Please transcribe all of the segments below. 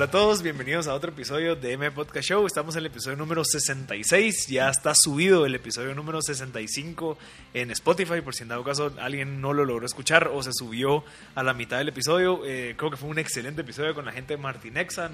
Hola a todos, bienvenidos a otro episodio de M Podcast Show. Estamos en el episodio número 66. Ya está subido el episodio número 65 en Spotify. Por si en dado caso alguien no lo logró escuchar o se subió a la mitad del episodio. Eh, creo que fue un excelente episodio con la gente de Martinexa.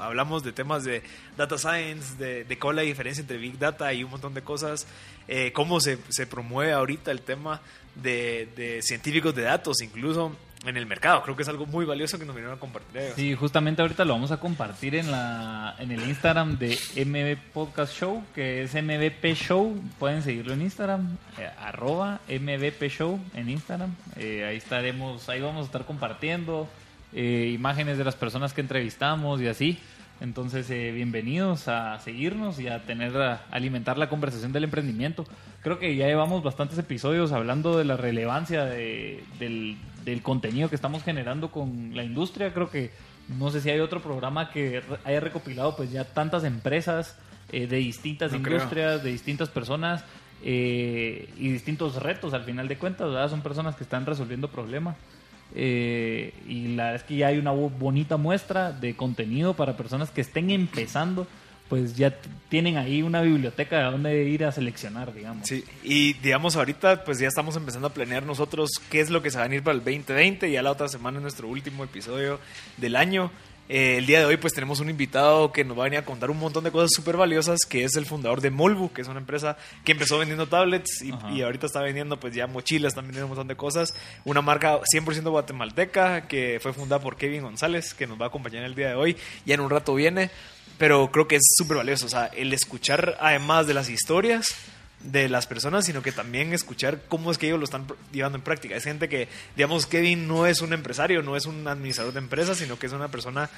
Hablamos de temas de data science, de, de cuál es la diferencia entre Big Data y un montón de cosas. Eh, cómo se, se promueve ahorita el tema de, de científicos de datos, incluso en el mercado. Creo que es algo muy valioso que nos vinieron a compartir. Sí, justamente ahorita lo vamos a compartir en la en el Instagram de MB Podcast Show, que es MVP Show. Pueden seguirlo en Instagram, eh, arroba MVP Show en Instagram. Eh, ahí estaremos, ahí vamos a estar compartiendo eh, imágenes de las personas que entrevistamos y así. Entonces, bienvenidos a seguirnos y a tener, alimentar la conversación del emprendimiento. Creo que ya llevamos bastantes episodios hablando de la relevancia de, del, del contenido que estamos generando con la industria. Creo que no sé si hay otro programa que haya recopilado pues ya tantas empresas eh, de distintas industrias, de distintas personas eh, y distintos retos al final de cuentas, ¿verdad? Son personas que están resolviendo problemas. Eh, y la verdad es que ya hay una bonita muestra de contenido para personas que estén empezando pues ya tienen ahí una biblioteca de donde ir a seleccionar, digamos. Sí, y digamos ahorita pues ya estamos empezando a planear nosotros qué es lo que se va a venir para el 2020, ya la otra semana es nuestro último episodio del año. Eh, el día de hoy pues tenemos un invitado que nos va a venir a contar un montón de cosas súper valiosas, que es el fundador de Molbu, que es una empresa que empezó vendiendo tablets y, y, ahorita está vendiendo pues ya mochilas, también vendiendo un montón de cosas. Una marca 100% guatemalteca que fue fundada por Kevin González, que nos va a acompañar el día de hoy. Ya en un rato viene pero creo que es súper valioso, o sea, el escuchar además de las historias de las personas, sino que también escuchar cómo es que ellos lo están llevando en práctica. Es gente que, digamos, Kevin no es un empresario, no es un administrador de empresas, sino que es una persona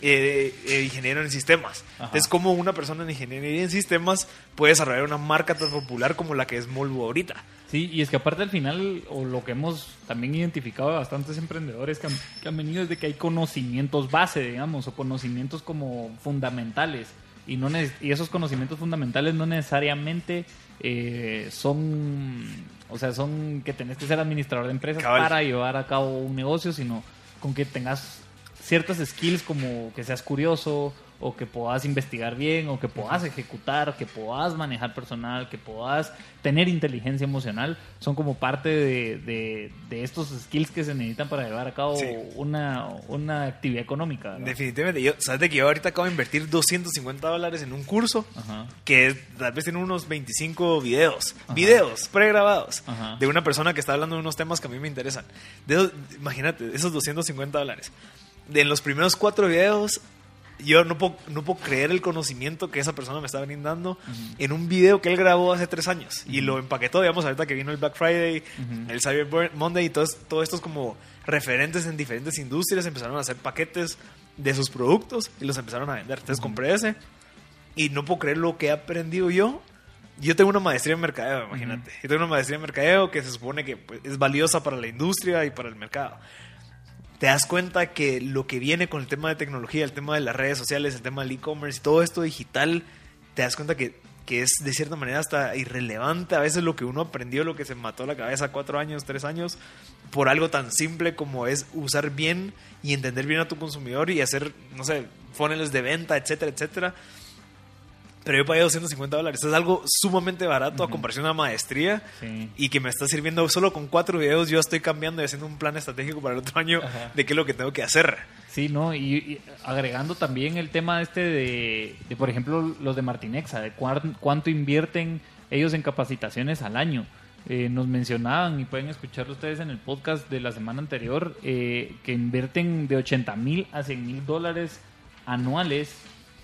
eh, eh, ingeniero en sistemas. Es como una persona en ingeniería en sistemas puede desarrollar una marca tan popular como la que es Molvo ahorita. Sí, y es que aparte al final, o lo que hemos también identificado de bastantes emprendedores que han, venido es de que hay conocimientos base, digamos, o conocimientos como fundamentales. Y, no y esos conocimientos fundamentales no necesariamente eh, son, o sea, son que tenés que ser administrador de empresas para llevar a cabo un negocio, sino con que tengas ciertas skills como que seas curioso o que puedas investigar bien, o que puedas ejecutar, que puedas manejar personal, que puedas tener inteligencia emocional, son como parte de, de, estos skills que se necesitan para llevar a cabo una, una, actividad económica. Definitivamente. Yo, ¿Sabes de que yo ahorita acabo de invertir 250 dólares en un curso que tal vez tiene unos 25 videos, videos pregrabados de una persona que está hablando de unos temas que a mí me interesan. De, imagínate, esos 250 dólares. De en los primeros cuatro videos yo no puedo, no puedo creer el conocimiento que esa persona me está brindando en un video que él grabó hace tres años. Y lo empaquetó, digamos, ahorita que vino el Black Friday, el Cyber Monday y todos todo estos como referentes en diferentes industrias empezaron a hacer paquetes de sus productos y los empezaron a vender. Entonces compré ese y no puedo creer lo que he aprendido yo. Yo tengo una maestría en mercadeo, imagínate. Yo tengo una maestría en mercadeo que se supone que pues, es valiosa para la industria y para el mercado te das cuenta que lo que viene con el tema de tecnología, el tema de las redes sociales, el tema del e-commerce y todo esto digital, te das cuenta que, que, es de cierta manera hasta irrelevante a veces lo que uno aprendió, lo que se mató la cabeza cuatro años, tres años, por algo tan simple como es usar bien y entender bien a tu consumidor y hacer, no sé, funnels de venta, etcétera, etcétera pero yo pagué 250 dólares. Es algo sumamente barato a comparación a una maestría y que me está sirviendo solo con cuatro videos. Yo estoy cambiando y haciendo un plan estratégico para el otro año de qué es lo que tengo que hacer. Sí, ¿no? Y, agregando también el tema este de, por ejemplo, los de Martinexa, de cuánto invierten ellos en capacitaciones al año. Eh, nos mencionaban, y pueden escucharlo ustedes en el podcast de la semana anterior, eh, que invierten de 80 mil a 100 mil dólares anuales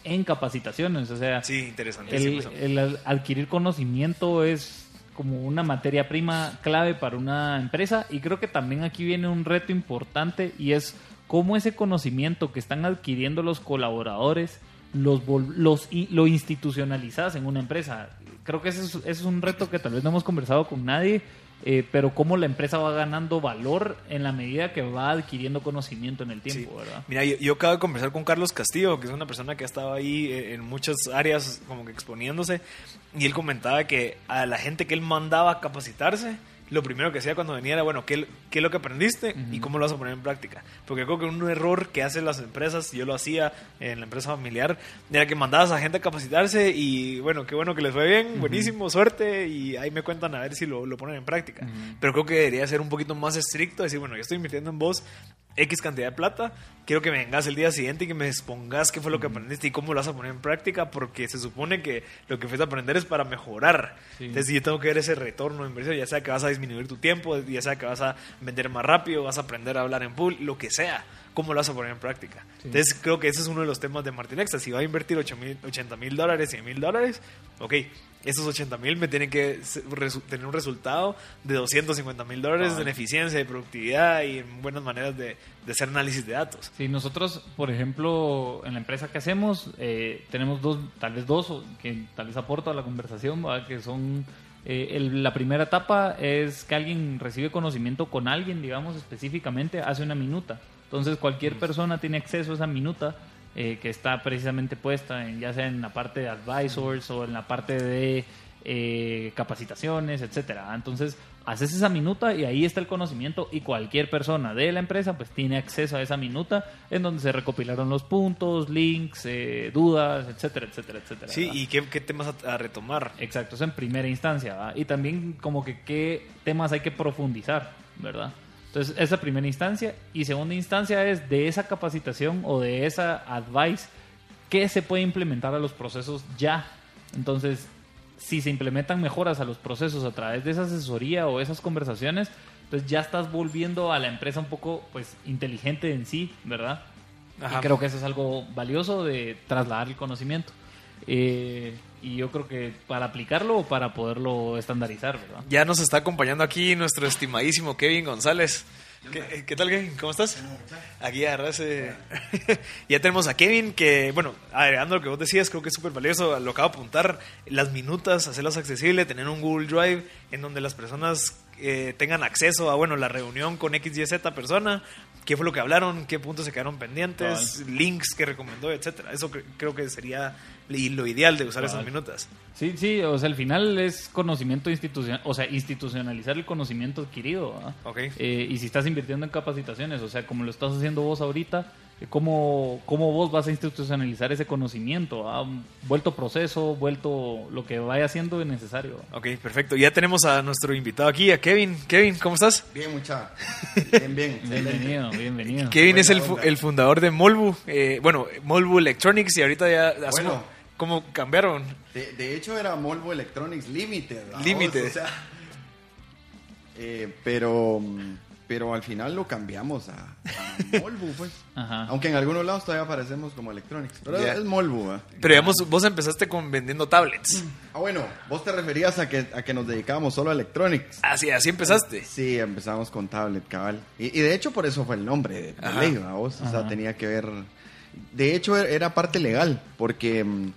en capacitaciones. O sea, sí, interesante. El, adquirir conocimiento es como una materia prima clave para una empresa y creo que también aquí viene un reto importante y es cómo ese conocimiento que están adquiriendo los colaboradores los, los lo institucionalizas en una empresa. Creo que ese es, ese es un reto que tal vez no hemos conversado con nadie eh, pero cómo la empresa va ganando valor en la medida que va adquiriendo conocimiento en el tiempo, ¿verdad? Mira, yo, acabo de conversar con Carlos Castillo, que es una persona que ha estado ahí eh, en muchas áreas como que exponiéndose, y él comentaba que a la gente que él mandaba a capacitarse, lo primero que hacía cuando venía era, bueno, ¿qué, qué es lo que aprendiste y cómo lo vas a poner en práctica? Porque creo que un error que hacen las empresas, yo lo hacía en la empresa familiar, era que mandabas a gente a capacitarse y, bueno, qué bueno que les fue bien, buenísimo, suerte, y ahí me cuentan a ver si lo, lo ponen en práctica. Pero creo que debería ser un poquito más estricto, decir, bueno, yo estoy invirtiendo en vos X cantidad de plata, quiero que me vengas el día siguiente y que me expongas qué fue lo que aprendiste y cómo lo vas a poner en práctica, porque se supone que lo que fuiste a aprender es para mejorar. Entonces yo tengo que ver ese retorno de inversión, ya sea que vas a disminuir tu tiempo, ya sea que vas a vender más rápido, vas a aprender a hablar en pool, lo que sea cómo lo vas a poner en práctica. Entonces creo que ese es uno de los temas de Martinexa. Si va a invertir 80 mil dólares, 100 mil dólares, ok, esos 80 mil me tienen que tener un resultado de 250 mil dólares en eficiencia, de productividad y en buenas maneras de, hacer análisis de datos. Sí, nosotros, por ejemplo, en la empresa que hacemos, eh, tenemos dos, tal vez dos, que tal vez aporto a la conversación, que son... Eh, la primera etapa es que alguien recibe conocimiento con alguien, digamos específicamente, hace una minuta. Entonces cualquier persona tiene acceso a esa minuta eh, que está precisamente puesta en, ya sea en la parte de advisors o en la parte de eh, capacitaciones, etcétera. Entonces haces esa minuta y ahí está el conocimiento y cualquier persona de la empresa pues tiene acceso a esa minuta en donde se recopilaron los puntos, links, eh, dudas, etcétera, etcétera, etcétera. Sí, y qué, temas a, retomar. Exacto, eso en primera instancia. Y también como que qué temas hay que profundizar, ¿verdad? Entonces, esa primera instancia. Y segunda instancia es de esa capacitación o de esa advice, ¿qué se puede implementar a los procesos ya? Entonces, si se implementan mejoras a los procesos a través de esa asesoría o esas conversaciones, pues ya estás volviendo a la empresa un poco pues inteligente en sí, ¿verdad? Y creo que eso es algo valioso de trasladar el conocimiento. Eh, y yo creo que para aplicarlo o para poderlo estandarizar, ¿verdad? Ya nos está acompañando aquí nuestro estimadísimo Kevin González. ¿Qué, tal, Kevin? ¿Cómo estás? Aquí agarrase. ya tenemos a Kevin que, bueno, agregando lo que vos decías, creo que es súper valioso. Lo acabo de apuntar, las minutas, hacerlas accesibles, tener un Google Drive en donde las personas eh, tengan acceso a, bueno, la reunión con X, Y, Z persona, qué fue lo que hablaron, qué puntos se quedaron pendientes, links que recomendó, etcétera. Eso creo que sería lo ideal de usar esas minutas. Sí, sí, o sea, al final es conocimiento institucional, o sea, institucionalizar el conocimiento adquirido. Okay. Eh, y si estás invirtiendo en capacitaciones, o sea, como lo estás haciendo vos ahorita, ¿Cómo, ¿Cómo vos vas a institucionalizar ese conocimiento? ¿Ha vuelto proceso, vuelto lo que vaya siendo necesario? Ok, perfecto. Ya tenemos a nuestro invitado aquí, a Kevin. Kevin, ¿cómo estás? Bien, mucha. Bien, bien. bienvenido, bienvenido. Kevin es el, el, fundador de Molbu. Eh, bueno, Molbu Electronics y ahorita ya... Bueno, ¿Cómo cambiaron? De, de, hecho era Molbu Electronics Limited. Limited. O sea, eh, pero pero al final lo cambiamos a, Molbu, pues. Aunque en algunos lados todavía aparecemos como Electronics. Pero es Molbu, ¿eh? Pero digamos, vos empezaste con vendiendo tablets. Ah, bueno, vos te referías a que, a que nos dedicábamos solo a Electronics. Así, así empezaste. Sí, empezamos con tablet, cabal. Y, de hecho, por eso fue el nombre de, ley, vos. O sea, tenía que ver. De hecho, era parte legal, porque mm,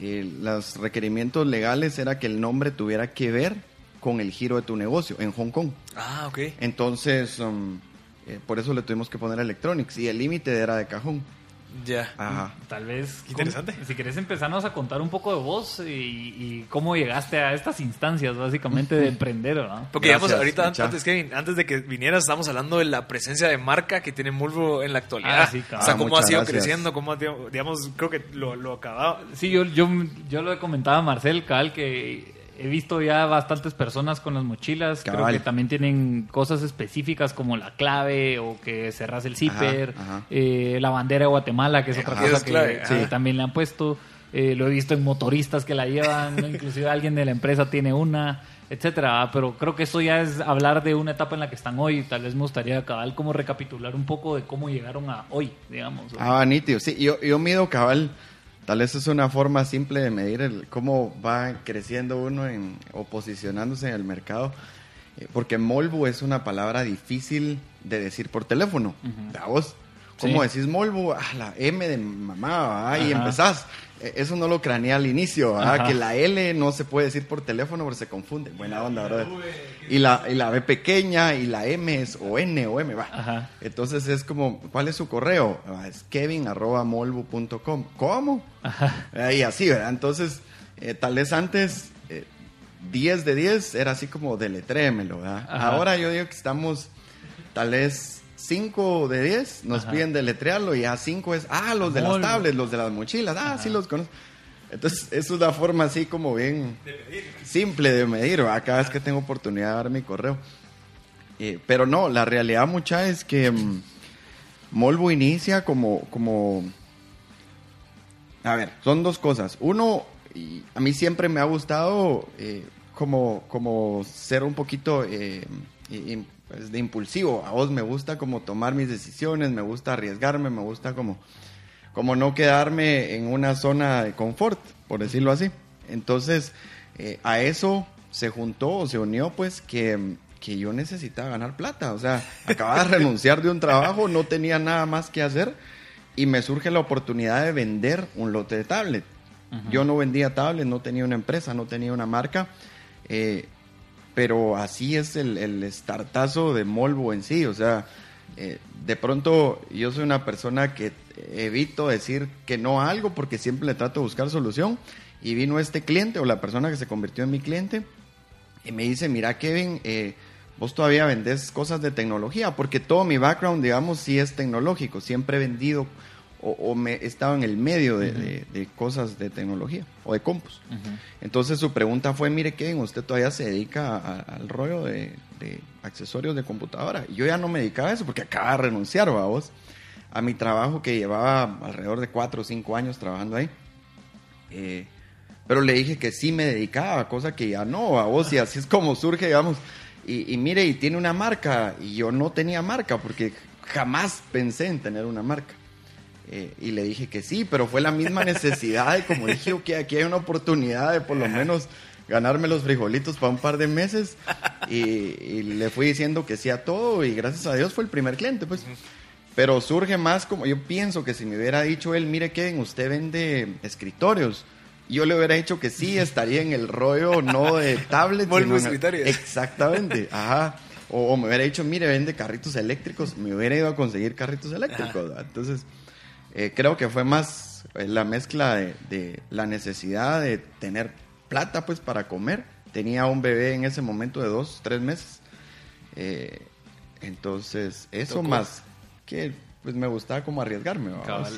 eh, los requerimientos legales era que el nombre tuviera que ver con el giro de tu negocio en Hong Kong. Ah, ok. Entonces, um, eh, por eso le tuvimos que poner Electronics y el límite era de cajón. Ya. Ajá. Tal vez. interesante. Si querés empezarnos a contar un poco de vos y, cómo llegaste a estas instancias, básicamente, de emprender, ¿no? Porque, digamos, ahorita, antes, Kevin, antes de que vinieras, estamos hablando de la presencia de marca que tiene Mulvo en la actualidad. Ah, sí, o sea, cómo ha sido creciendo, cómo, digamos, creo que lo, lo acababa. Sí, yo, yo, yo lo he comentado a Marcel, Cal, que he visto ya bastantes personas con las mochilas. Creo que también tienen cosas específicas como la clave o que cerras el zipper. Eh, la bandera de Guatemala, que es otra cosa que también le han puesto. Eh, lo he visto en motoristas que la llevan. inclusive alguien de la empresa tiene una etcétera. Pero creo que eso ya es hablar de una etapa en la que están hoy. Tal vez me gustaría, cabal, como recapitular un poco de cómo llegaron a hoy, digamos. Ah, nítido. Sí, yo, yo mido, cabal, Tal vez es una forma simple de medir el, cómo va creciendo uno en, o posicionándose en el mercado. Eh, porque Molbu es una palabra difícil de decir por teléfono. ¿A vos? ¿Cómo decís Molbu? Ah, la M de mamá, ahí empezás. E, eso no lo craneé al inicio, que la L no se puede decir por teléfono porque se confunde. Buena onda, ¿verdad? Y la, y la B pequeña y la M es o N o M, va. Entonces es como, ¿cuál es su correo? Ah, es kevin arroba molbu.com. ¿Cómo? Y así, ¿verdad? Entonces, eh, tal vez antes 10 eh, de 10 era así como deletrémelo, ¿verdad? Ahora yo digo que estamos tal vez 5 de 10 nos piden deletrearlo y ya 5 es, ah, los de las tablets, los de las mochilas, ah, sí los conozco. Entonces, es una forma así como bien simple de medir, ¿verdad? cada vez que tengo oportunidad de dar mi correo. Eh, pero no, la realidad mucha es que um, Molvo inicia como, como... A ver, son dos cosas. Uno, y a mí siempre me ha gustado eh, como, como ser un poquito eh, pues, de impulsivo. A vos me gusta como tomar mis decisiones, me gusta arriesgarme, me gusta como como no quedarme en una zona de confort, por decirlo así. Entonces, eh, a eso se juntó o se unió, pues, que, que, yo necesitaba ganar plata. O sea, acababa de renunciar de un trabajo, no tenía nada más que hacer y me surge la oportunidad de vender un lote de tablet. Yo no vendía tablet, no tenía una empresa, no tenía una marca. Eh, pero así es el, el startazo de Molvo en sí. O sea, eh, de pronto yo soy una persona que evito decir que no a algo porque siempre le trato de buscar solución. Y vino este cliente o la persona que se convirtió en mi cliente y me dice, mira Kevin, eh, vos todavía vendés cosas de tecnología, porque todo mi background, digamos, sí es tecnológico. Siempre he vendido o, me he estado en el medio de, cosas de tecnología o de compus. Entonces su pregunta fue, mire Kevin, usted todavía se dedica al rollo de, accesorios de computadora. Y yo ya no me dedicaba a eso porque acaba de renunciar, a vos a mi trabajo que llevaba alrededor de cuatro o cinco años trabajando ahí. Eh, pero le dije que sí me dedicaba, cosa que ya no, a vos, y así es como surge, digamos. Y, mire, y tiene una marca, y yo no tenía marca, porque jamás pensé en tener una marca. Eh, y le dije que sí, pero fue la misma necesidad de como dije, que aquí hay una oportunidad de por lo menos ganarme los frijolitos para un par de meses. Y, y, le fui diciendo que sí a todo, y gracias a Dios fue el primer cliente, pues. Pero surge más como, yo pienso que si me hubiera dicho él, mire Kevin, usted vende escritorios, yo le hubiera dicho que sí, estaría en el rollo no de tablets. sino escritorios. Exactamente, ajá. O, me hubiera dicho, mire, vende carritos eléctricos, me hubiera ido a conseguir carritos eléctricos. Entonces, eh, creo que fue más eh, la mezcla de, la necesidad de tener plata pues para comer. Tenía un bebé en ese momento de dos, tres meses. Eh, entonces, eso más que pues me gustaba como arriesgarme.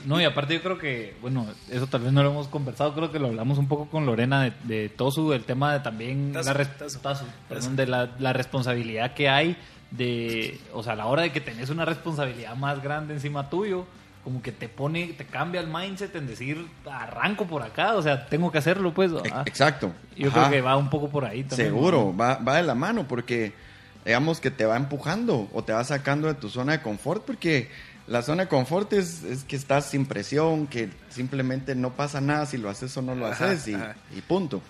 No, y aparte yo creo que, bueno, eso tal vez no lo hemos conversado, creo que lo hablamos un poco con Lorena de, de Tosu, el tema de también la, de la, responsabilidad que hay de, o sea, a la hora de que tenés una responsabilidad más grande encima tuyo, como que te pone, te cambia el mindset en decir, arranco por acá, o sea, tengo que hacerlo, pues. Exacto. Yo creo que va un poco por ahí también. Seguro, va, va de la mano, porque digamos que te va empujando o te va sacando de tu zona de confort porque la zona de confort es, que estás sin presión, que simplemente no pasa nada si lo haces o no lo haces y, punto.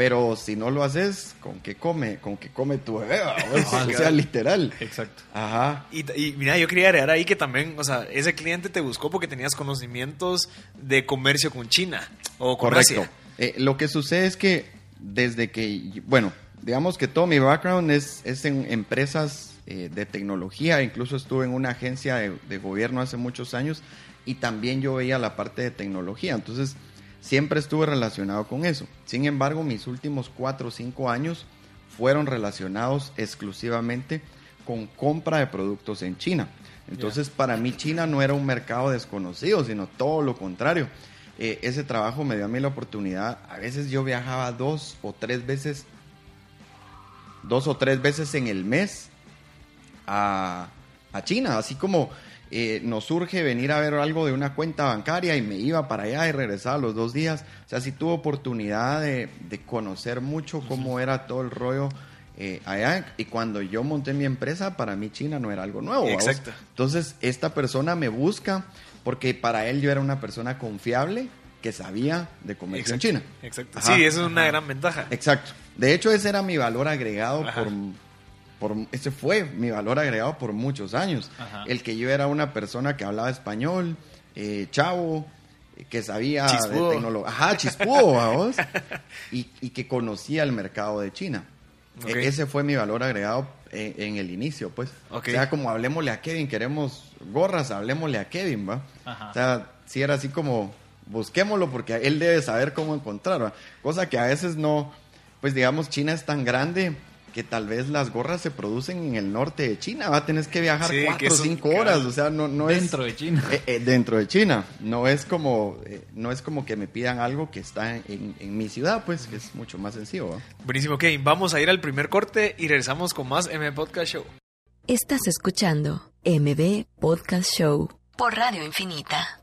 Pero si no lo haces, ¿con qué come? ¿Con qué come tu bebé? O sea, literal. Exacto. Ajá. Y, mira, yo quería agregar ahí que también, o sea, ese cliente te buscó porque tenías conocimientos de comercio con China o con Correcto. Eh, lo que sucede es que desde que, bueno, digamos que todo mi background es, es en empresas eh, de tecnología, incluso estuve en una agencia de, gobierno hace muchos años y también yo veía la parte de tecnología, entonces siempre estuve relacionado con eso. Sin embargo, mis últimos cuatro o cinco años fueron relacionados exclusivamente con compra de productos en China. Entonces, para mí China no era un mercado desconocido, sino todo lo contrario. Eh, ese trabajo me dio a mí la oportunidad. A veces yo viajaba dos o tres veces dos o tres veces en el mes a, China, así como eh, nos surge venir a ver algo de una cuenta bancaria y me iba para allá y regresaba los dos días. O sea, sí tuve oportunidad de, conocer mucho cómo era todo el rollo eh, allá. Y cuando yo monté mi empresa, para mí China no era algo nuevo. Exacto. Entonces, esta persona me busca porque para él yo era una persona confiable que sabía de comercio Exacto, en China. Exacto. Ajá. Sí, eso es una gran ventaja. Exacto. De hecho, ese era mi valor agregado Ajá. por, por... Ese fue mi valor agregado por muchos años. Ajá. El que yo era una persona que hablaba español, eh, chavo, eh, que sabía Chispudo. de tecnología. Ajá, chispudo, vamos. Y, y que conocía el mercado de China. E- ese fue mi valor agregado en, en el inicio, pues. Ok. O sea, como hablemosle a Kevin, queremos gorras, hablemosle a Kevin, ¿va? Ajá. O sea, sí era así como, busquémoslo porque él debe saber cómo encontrar, ¿va? Cosa que a veces no, pues digamos, China es tan grande que tal vez las gorras se producen en el norte de China, va a tener que viajar Sí, cuatro o cinco claro. horas, o sea, no, no es... Dentro de China. Eh, eh, dentro de China. No es como eh, no es como que me pidan algo que está en, en mi ciudad, pues, que es mucho más sencillo. ¿va? Buenísimo, Kevin. Vamos a ir al primer corte y regresamos con más M Podcast Show. Estás escuchando MB Podcast Show por Radio Infinita.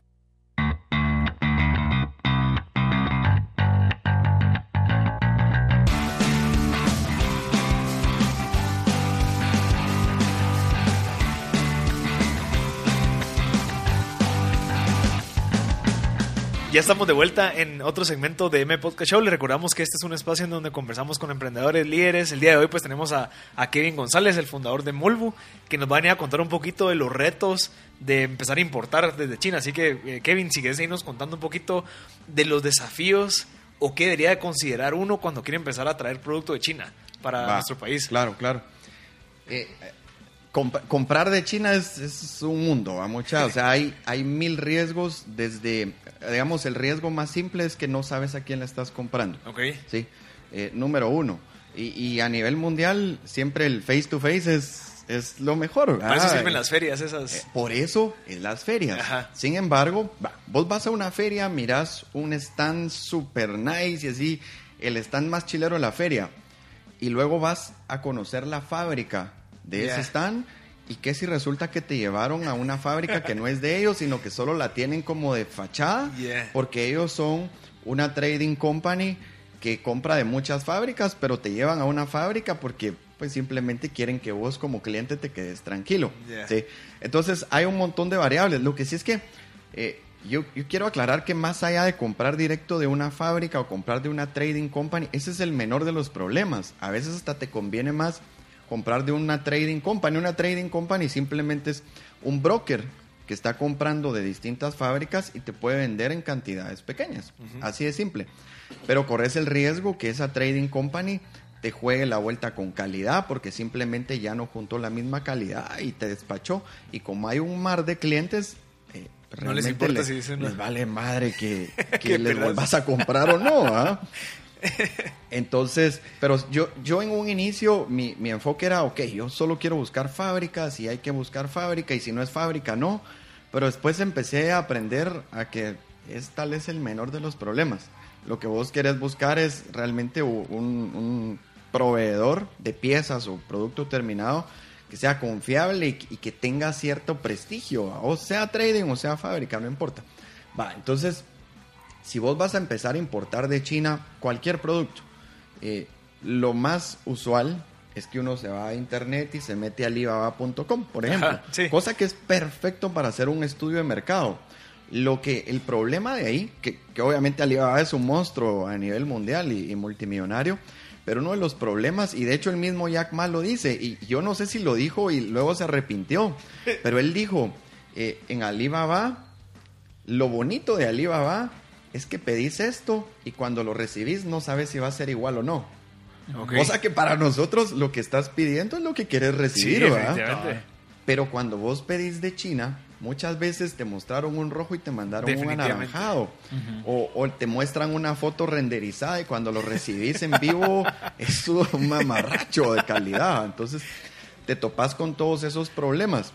Ya estamos de vuelta en otro segmento de M Podcast Show. Les recordamos que este es un espacio en donde conversamos con emprendedores líderes. El día de hoy pues tenemos a, a Kevin González, el fundador de Molbu, que nos va a venir a contar un poquito de los retos de empezar a importar desde China. Así que eh, Kevin, si quieres irnos contando un poquito de los desafíos o qué debería de considerar uno cuando quiere empezar a traer producto de China para Va, nuestro país. Claro, claro. Eh, eh, comp- comprar de China es, es un mundo. Mucha, o sea, hay, hay mil riesgos desde, digamos, el riesgo más simple es que no sabes a quién le estás comprando. Ok. Sí, eh, número uno. Y, y a nivel mundial, siempre el face to face es, es lo mejor. Para eso Ah, sirven las ferias esas. eh, Por eso en las ferias. Ajá. Sin embargo, va, vos vas a una feria, mirás un stand super nice y así, el stand más chilero de la feria, y luego vas a conocer la fábrica de ese stand. ¿Y qué si resulta que te llevaron a una fábrica que no es de ellos, sino que solo la tienen como de fachada? Yeah. Porque ellos son una trading company que compra de muchas fábricas, pero te llevan a una fábrica porque pues simplemente quieren que vos como cliente te quedes tranquilo. Yeah. ¿sí? Entonces hay un montón de variables. Lo que sí es que eh, yo, yo quiero aclarar que más allá de comprar directo de una fábrica o comprar de una trading company, ese es el menor de los problemas. A veces hasta te conviene más comprar de una trading company. Una trading company simplemente es un broker que está comprando de distintas fábricas y te puede vender en cantidades pequeñas. Así de simple. Pero corres el riesgo que esa trading company te juegue la vuelta con calidad porque simplemente ya no juntó la misma calidad y te despachó. Y como hay un mar de clientes, eh, No les realmente importa les, si dicen les vale madre que, que les vuelvas a comprar o no. ¿ah? Entonces, pero yo, yo en un inicio, mi, mi enfoque era, ok, yo solo quiero buscar fábricas y hay que buscar fábrica y si no es fábrica, no. Pero después empecé a aprender a que es tal vez el menor de los problemas. Lo que vos querés buscar es realmente un, un proveedor de piezas o producto terminado que sea confiable y, y que tenga cierto prestigio, o sea trading o sea fábrica, no importa. Va, entonces si vos vas a empezar a importar de China cualquier producto, eh, lo más usual es que uno se va a internet y se mete a alibaba.com, por ejemplo. Ajá, sí. Cosa que es perfecto para hacer un estudio de mercado. Lo que el problema de ahí, que, que obviamente Alibaba es un monstruo a nivel mundial y, y multimillonario, pero uno de los problemas, y de hecho el mismo Jack Ma lo dice, y yo no sé si lo dijo y luego se arrepintió, pero él dijo, eh, en Alibaba lo bonito de Alibaba es que pedís esto y cuando lo recibís no sabes si va a ser igual o no. Ok. Cosa que para nosotros lo que estás pidiendo es lo que quieres Sí, recibir, ¿verdad? Pero cuando vos pedís de China, muchas veces te mostraron un rojo y te mandaron un anaranjado. o, o te muestran una foto renderizada y cuando lo recibís en vivo es un mamarracho de calidad. Entonces te topas con todos esos problemas.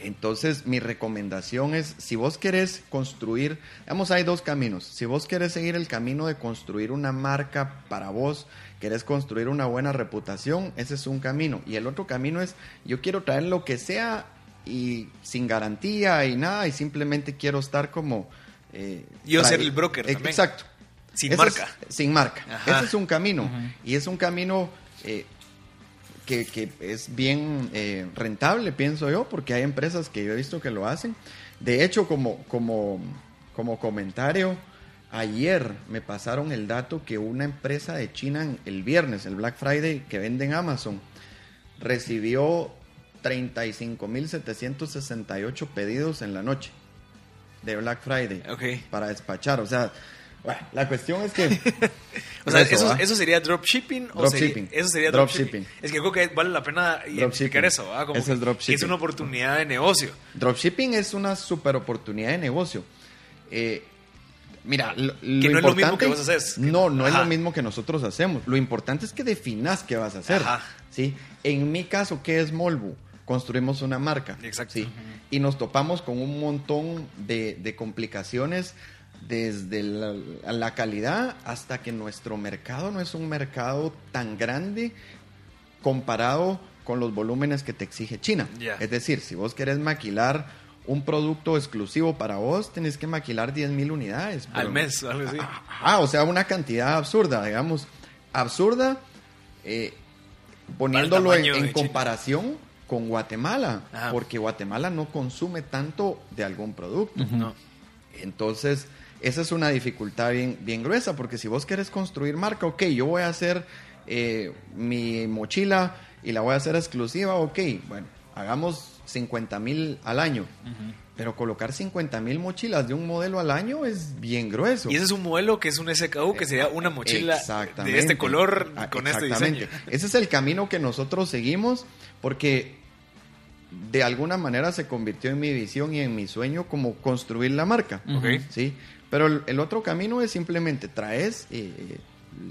Entonces, mi recomendación es, si vos querés construir, digamos, hay dos caminos. Si vos querés seguir el camino de construir una marca para vos, querés construir una buena reputación, ese es un camino. Y el otro camino es, yo quiero traer lo que sea y sin garantía y nada, y simplemente quiero estar como... eh, Yo ser el broker Eh, también. Exacto. Sin Ese marca. es- sin marca. Ajá. Ese es un camino. Y es un camino eh, que, que es bien eh, rentable, pienso yo, porque hay empresas que yo he visto que lo hacen. De hecho, como, como, como comentario, Ayer me pasaron el dato que una empresa de China el viernes, el Black Friday, que vende en Amazon, recibió 35.768 pedidos en la noche de Black Friday para despachar. O sea, la cuestión es que... o sea, eso, eso, sería dropshipping. o eso sería dropshipping. Es que creo que vale la pena identificar eso. Como eso es dropshipping. Es una oportunidad de negocio. Dropshipping es una super oportunidad de negocio. Eh, Mira, lo, que no es lo mismo que vos haces. No, no es lo mismo que nosotros hacemos. Lo importante es que definas qué vas a hacer. ¿sí? En mi caso, ¿qué es Molbu? Construimos una marca. Exacto. ¿sí? Y nos topamos con un montón de, complicaciones desde la, calidad hasta que nuestro mercado no es un mercado tan grande comparado con los volúmenes que te exige China. Es decir, si vos querés maquilar un producto exclusivo para vos, tenés que maquilar 10 mil unidades. Al mes, algo así. Ah, o sea, una cantidad absurda, digamos. Absurda, eh, poniéndolo en, comparación con Guatemala, porque Guatemala no consume tanto de algún producto. Entonces, esa es una dificultad bien, bien gruesa, porque si vos querés construir marca, ok, yo voy a hacer eh, mi mochila y la voy a hacer exclusiva, ok, bueno, hagamos 50 mil al año. Pero colocar 50 mil mochilas de un modelo al año es bien grueso. Y ese es un modelo que es un SKU, que sería una mochila de este color, ah, con este diseño. Ese es el camino que nosotros seguimos, porque de alguna manera se convirtió en mi visión y en mi sueño como construir la marca. ¿sí? Pero el, otro camino es simplemente traes eh,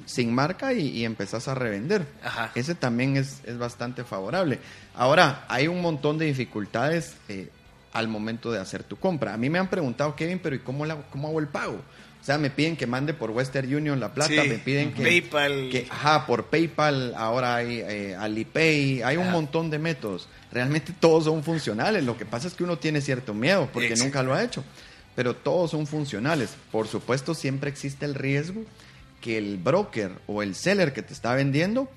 sin marca y, empezás a revender. Ese también es, bastante favorable. Ahora, hay un montón de dificultades eh, al momento de hacer tu compra. A mí me han preguntado, Kevin, pero ¿y cómo, la, cómo hago el pago? O sea, me piden que mande por Western Union la plata, me piden que... PayPal. Que, ajá, por PayPal, ahora hay eh, Alipay, hay un montón de métodos. Realmente todos son funcionales. Lo que pasa es que uno tiene cierto miedo porque nunca lo ha hecho. Pero todos son funcionales. Por supuesto, siempre existe el riesgo que el broker o el seller que te está vendiendo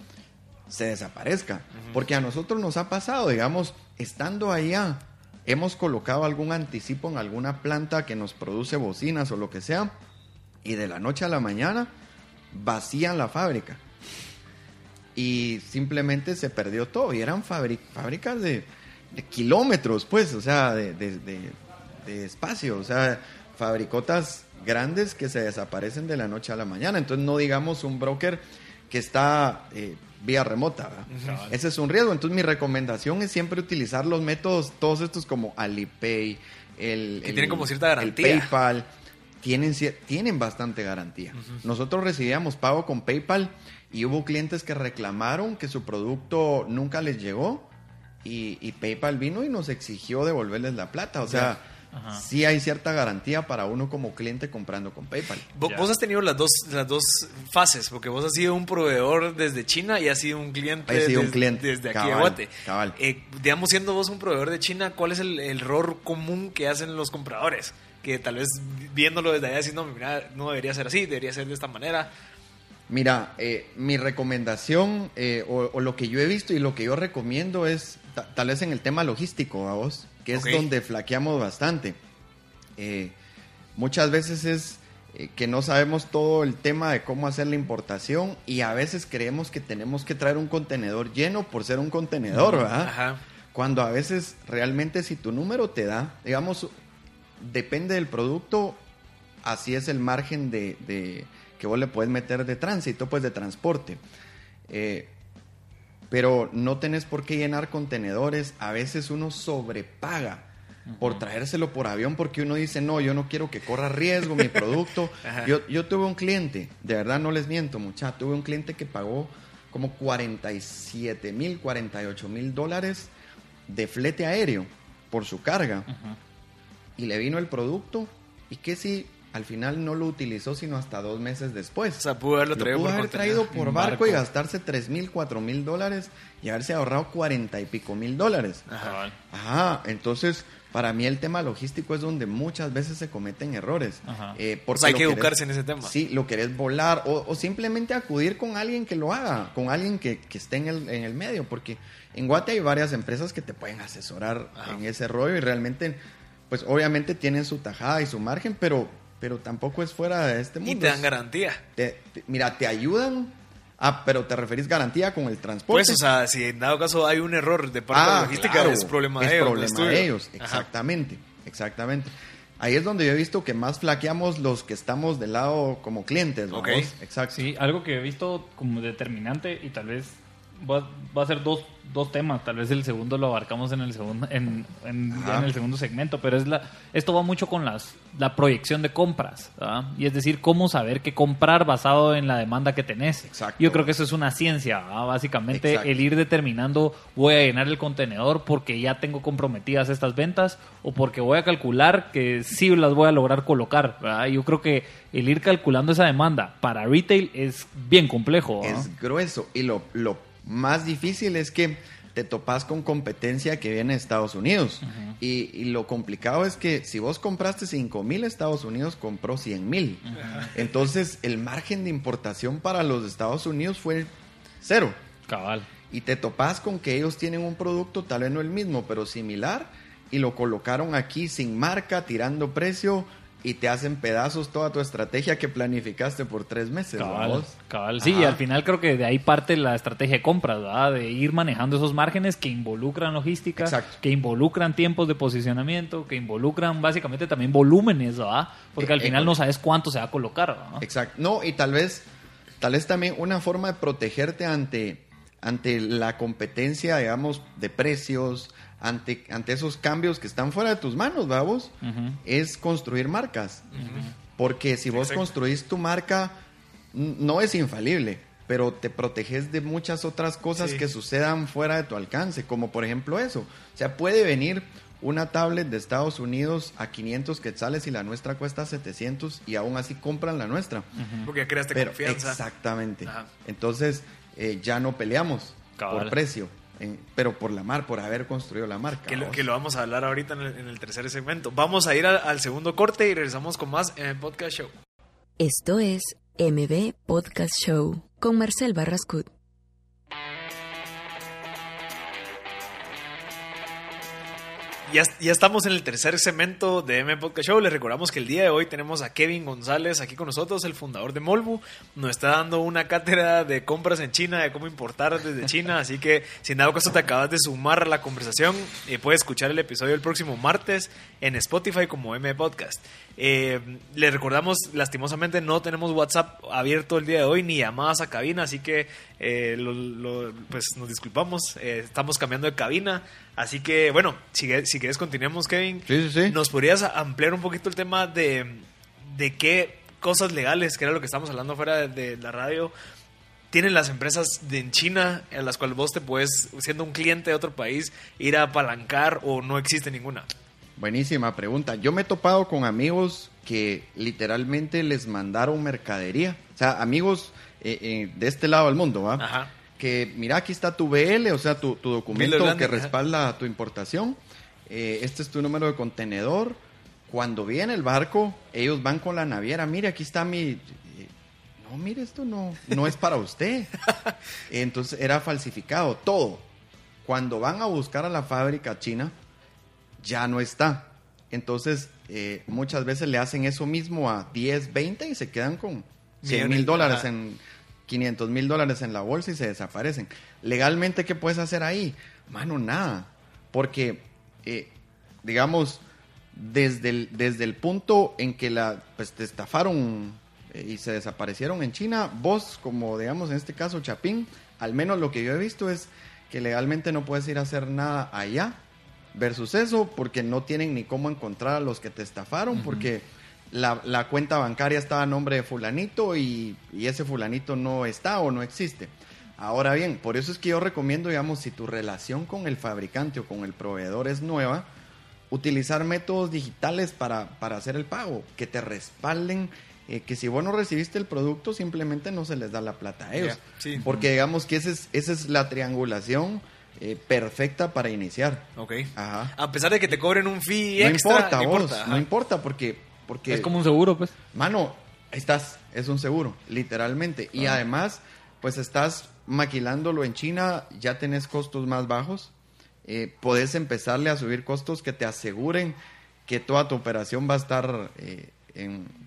se desaparezca. Porque a nosotros nos ha pasado, digamos, estando allá, hemos colocado algún anticipo en alguna planta que nos produce bocinas o lo que sea, y de la noche a la mañana vacían la fábrica. Y simplemente se perdió todo. Y eran fábricas de, kilómetros, pues, o sea, de, de espacio, o sea, fabricotas grandes que se desaparecen de la noche a la mañana. Entonces no digamos un broker que está eh, vía remota. Ese es un riesgo. Entonces mi recomendación es siempre utilizar los métodos, todos estos como Alipay, el, que tienen como cierta garantía. PayPal, tienen, tienen bastante garantía. Nosotros recibíamos pago con PayPal y hubo clientes que reclamaron que su producto nunca les llegó y, PayPal vino y nos exigió devolverles la plata. O sea, sí hay cierta garantía para uno como cliente comprando con PayPal. Vos has tenido las dos, las dos fases, porque vos has sido un proveedor desde China y has sido un cliente, sido un cliente. desde aquí de Guate. Eh, digamos, siendo vos un proveedor de China, ¿cuál es el, error común que hacen los compradores? Que tal vez viéndolo desde allá decís, no, mira, no debería ser así, debería ser de esta manera. Mira, eh, mi recomendación eh, o, o, lo que yo he visto y lo que yo recomiendo es tal vez en el tema logístico, a vos que es donde flaqueamos bastante. Eh, muchas veces es eh, que no sabemos todo el tema de cómo hacer la importación y a veces creemos que tenemos que traer un contenedor lleno por ser un contenedor, ¿verdad? Cuando a veces realmente si tu número te da, digamos, depende del producto, así es el margen de, que vos le puedes meter de tránsito, pues de transporte. Eh, pero no tenés por qué llenar contenedores. A veces uno sobrepaga por traérselo por avión porque uno dice, no, yo no quiero que corra riesgo mi producto. yo, yo tuve un cliente, de verdad no les miento, mucha, tuve un cliente que pagó como 47 mil, 48 mil dólares de flete aéreo por su carga. Y le vino el producto y que si al final no lo utilizó sino hasta dos meses después. O sea, pudo haberlo traído, pudo haber traído por barco, y gastarse tres mil, cuatro mil dólares y haberse ahorrado cuarenta y pico mil dólares. Ajá. Ajá. Entonces, para mí el tema logístico es donde muchas veces se cometen errores. Eh, porque hay que educarse en ese tema. Sí, lo querés volar o, simplemente acudir con alguien que lo haga, con alguien que, esté en el, en el medio, porque en Guate hay varias empresas que te pueden asesorar en ese rollo y realmente, pues obviamente tienen su tajada y su margen, pero pero tampoco es fuera de este mundo. Y te dan garantía. mira, te ayudan. Ah, pero te referís garantía con el transporte. Pues, o sea, si en dado caso hay un error de parte de la Ah, logística, claro, es problema es de ellos. no problema de ellos, Ajá. exactamente, exactamente. Ahí es donde yo he visto que más flaqueamos los que estamos del lado como clientes, Ok. ¿vamos? Exacto. Sí, algo que he visto como determinante y tal vez va, va a ser dos, dos temas. Tal vez el segundo lo abarcamos en el segundo, en, en- el segundo segmento, pero es la, esto va mucho con las, la proyección de compras. ¿verdad? Y es decir, cómo saber qué comprar basado en la demanda que tenés. Exacto. Yo creo que eso es una ciencia, ¿verdad? básicamente Exacto. el ir determinando voy a llenar el contenedor porque ya tengo comprometidas estas ventas o porque voy a calcular que sí las voy a lograr colocar. ¿verdad? Yo creo que el ir calculando esa demanda para retail es bien complejo. ¿verdad? Es grueso. Y lo, lo más difícil es que te topas con competencia que viene de Estados Unidos. y, y lo complicado es que si vos compraste 5 mil, Estados Unidos compró 100 mil. Entonces el margen de importación para los Estados Unidos fue cero. Cabal. Y te topas con que ellos tienen un producto, tal vez no el mismo, pero similar, y lo colocaron aquí sin marca, tirando precio, y te hacen pedazos toda tu estrategia que planificaste por tres meses. Cabal, cabal. Sí, y al final creo que de ahí parte la estrategia de compras, ¿verdad? De ir manejando esos márgenes que involucran logística, Exacto. que involucran tiempos de posicionamiento, que involucran básicamente también volúmenes, ¿verdad? Porque Eh, al final eh, no sabes cuánto se va a colocar, ¿verdad? Exacto. No, y tal vez, tal vez también una forma de protegerte ante, ante la competencia, digamos, de precios, ante, ante esos cambios que están fuera de tus manos, Ujú. es construir marcas. Porque si vos Exacto. construís tu marca, no es infalible, pero te proteges de muchas otras cosas Sí. que sucedan fuera de tu alcance, como por ejemplo eso. O sea, puede venir una tablet de Estados Unidos a 500 quetzales y la nuestra cuesta 700 y aún así compran la nuestra. Porque creaste Pero confianza. exactamente. Ajá. Entonces, eh, ya no peleamos Cabal. por precio, pero por la mar, por haber construido la marca. Que lo, vamos. que lo vamos a hablar ahorita en el, en el tercer segmento. Vamos a ir al, al segundo corte y regresamos con más en el podcast show. Esto es MB Podcast Show con Marcel Barrascut. Ya, estamos en el tercer segmento de M Podcast Show. Les recordamos que el día de hoy tenemos a Kevin González aquí con nosotros, el fundador de Molbu. Nos está dando una cátedra de compras en China, de cómo importar desde China. Así que, si en dado caso te acabas de sumar a la conversación, eh, puedes escuchar el episodio el próximo martes en Spotify como M Podcast. Eh, les recordamos, lastimosamente, no tenemos WhatsApp abierto el día de hoy ni llamadas a cabina, así que eh, pues nos disculpamos. eh, estamos cambiando de cabina. Así que, bueno, si, si quieres continuemos, Kevin. Sí, sí, sí. ¿Nos podrías ampliar un poquito el tema de, de qué cosas legales, que era lo que estamos hablando fuera de, de la radio, tienen las empresas de en China en las cuales vos te puedes, siendo un cliente de otro país, ir a apalancar o no existe ninguna? Buenísima pregunta. Yo me he topado con amigos que literalmente les mandaron mercadería. O sea, amigos eh, eh, de este lado del mundo, ¿va? Ajá. Que mira, aquí está tu BL, o sea, tu, tu documento que respalda tu importación. Eh, este es tu número de contenedor. Cuando viene el barco, ellos van con la naviera. Mire, aquí está mi. eh, No, mire, esto no, no es para usted. Entonces era falsificado todo. Cuando van a buscar a la fábrica china, ya no está. Entonces, eh, muchas veces le hacen eso mismo a 10, 20 y se quedan con 100 mil dólares, en 500 mil dólares en la bolsa y se desaparecen. Legalmente, ¿qué puedes hacer ahí? Mano, nada. Porque, eh, digamos, desde el, desde el punto en que la, pues, te estafaron eh, y se desaparecieron en China, vos, como digamos en este caso Chapín, al menos lo que yo he visto es que legalmente no puedes ir a hacer nada allá versus eso, porque no tienen ni cómo encontrar a los que te estafaron, porque la, la cuenta bancaria estaba a nombre de fulanito y, y ese fulanito no está o no existe. Ahora bien, por eso es que yo recomiendo, digamos, si tu relación con el fabricante o con el proveedor es nueva, utilizar métodos digitales para, para hacer el pago, que te respalden, eh, que si vos no recibiste el producto, simplemente no se les da la plata a ellos. Sí. Porque digamos que esa es, esa es la triangulación eh, perfecta para iniciar. Ok. Ajá. A pesar de que te cobren un fee No extra, importa, no vos, importa. ajá. no importa porque, porque Es como un seguro, pues. Mano, estás, es un seguro, literalmente. Y además, pues estás maquilándolo en China, ya tenés costos más bajos. Eh, podés empezarle a subir costos que te aseguren que toda tu operación va a estar eh,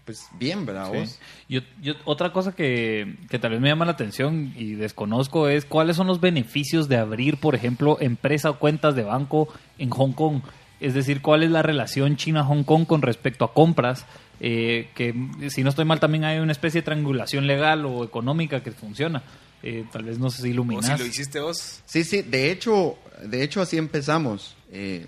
pues bien, ¿verdad? Vos? Yo, otra cosa que, que, tal vez me llama la atención y desconozco es cuáles son los beneficios de abrir, por ejemplo, empresa o cuentas de banco en Hong Kong. Es decir, cuál es la relación China-Hong Kong con respecto a compras. Eh, que si no estoy mal también hay una especie de triangulación legal o económica que funciona. Eh, tal vez no sé si iluminas. ¿O si lo hiciste vos? Sí, sí, de hecho, de hecho así empezamos. Eh,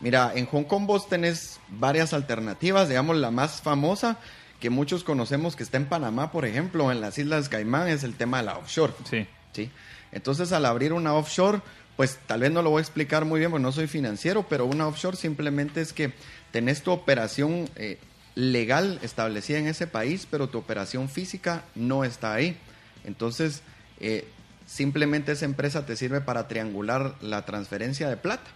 Mira, en Hong Kong vos tenés varias alternativas, digamos la más famosa que muchos conocemos que está en Panamá, por ejemplo, en las Islas Caimán es el tema de la offshore. Sí. ¿sí? Entonces, al abrir una offshore, pues tal vez no lo voy a explicar muy bien porque no soy financiero, pero una offshore simplemente es que tenés tu operación eh, legal establecida en ese país, pero tu operación física no está ahí. Entonces, eh, simplemente esa empresa te sirve para triangular la transferencia de plata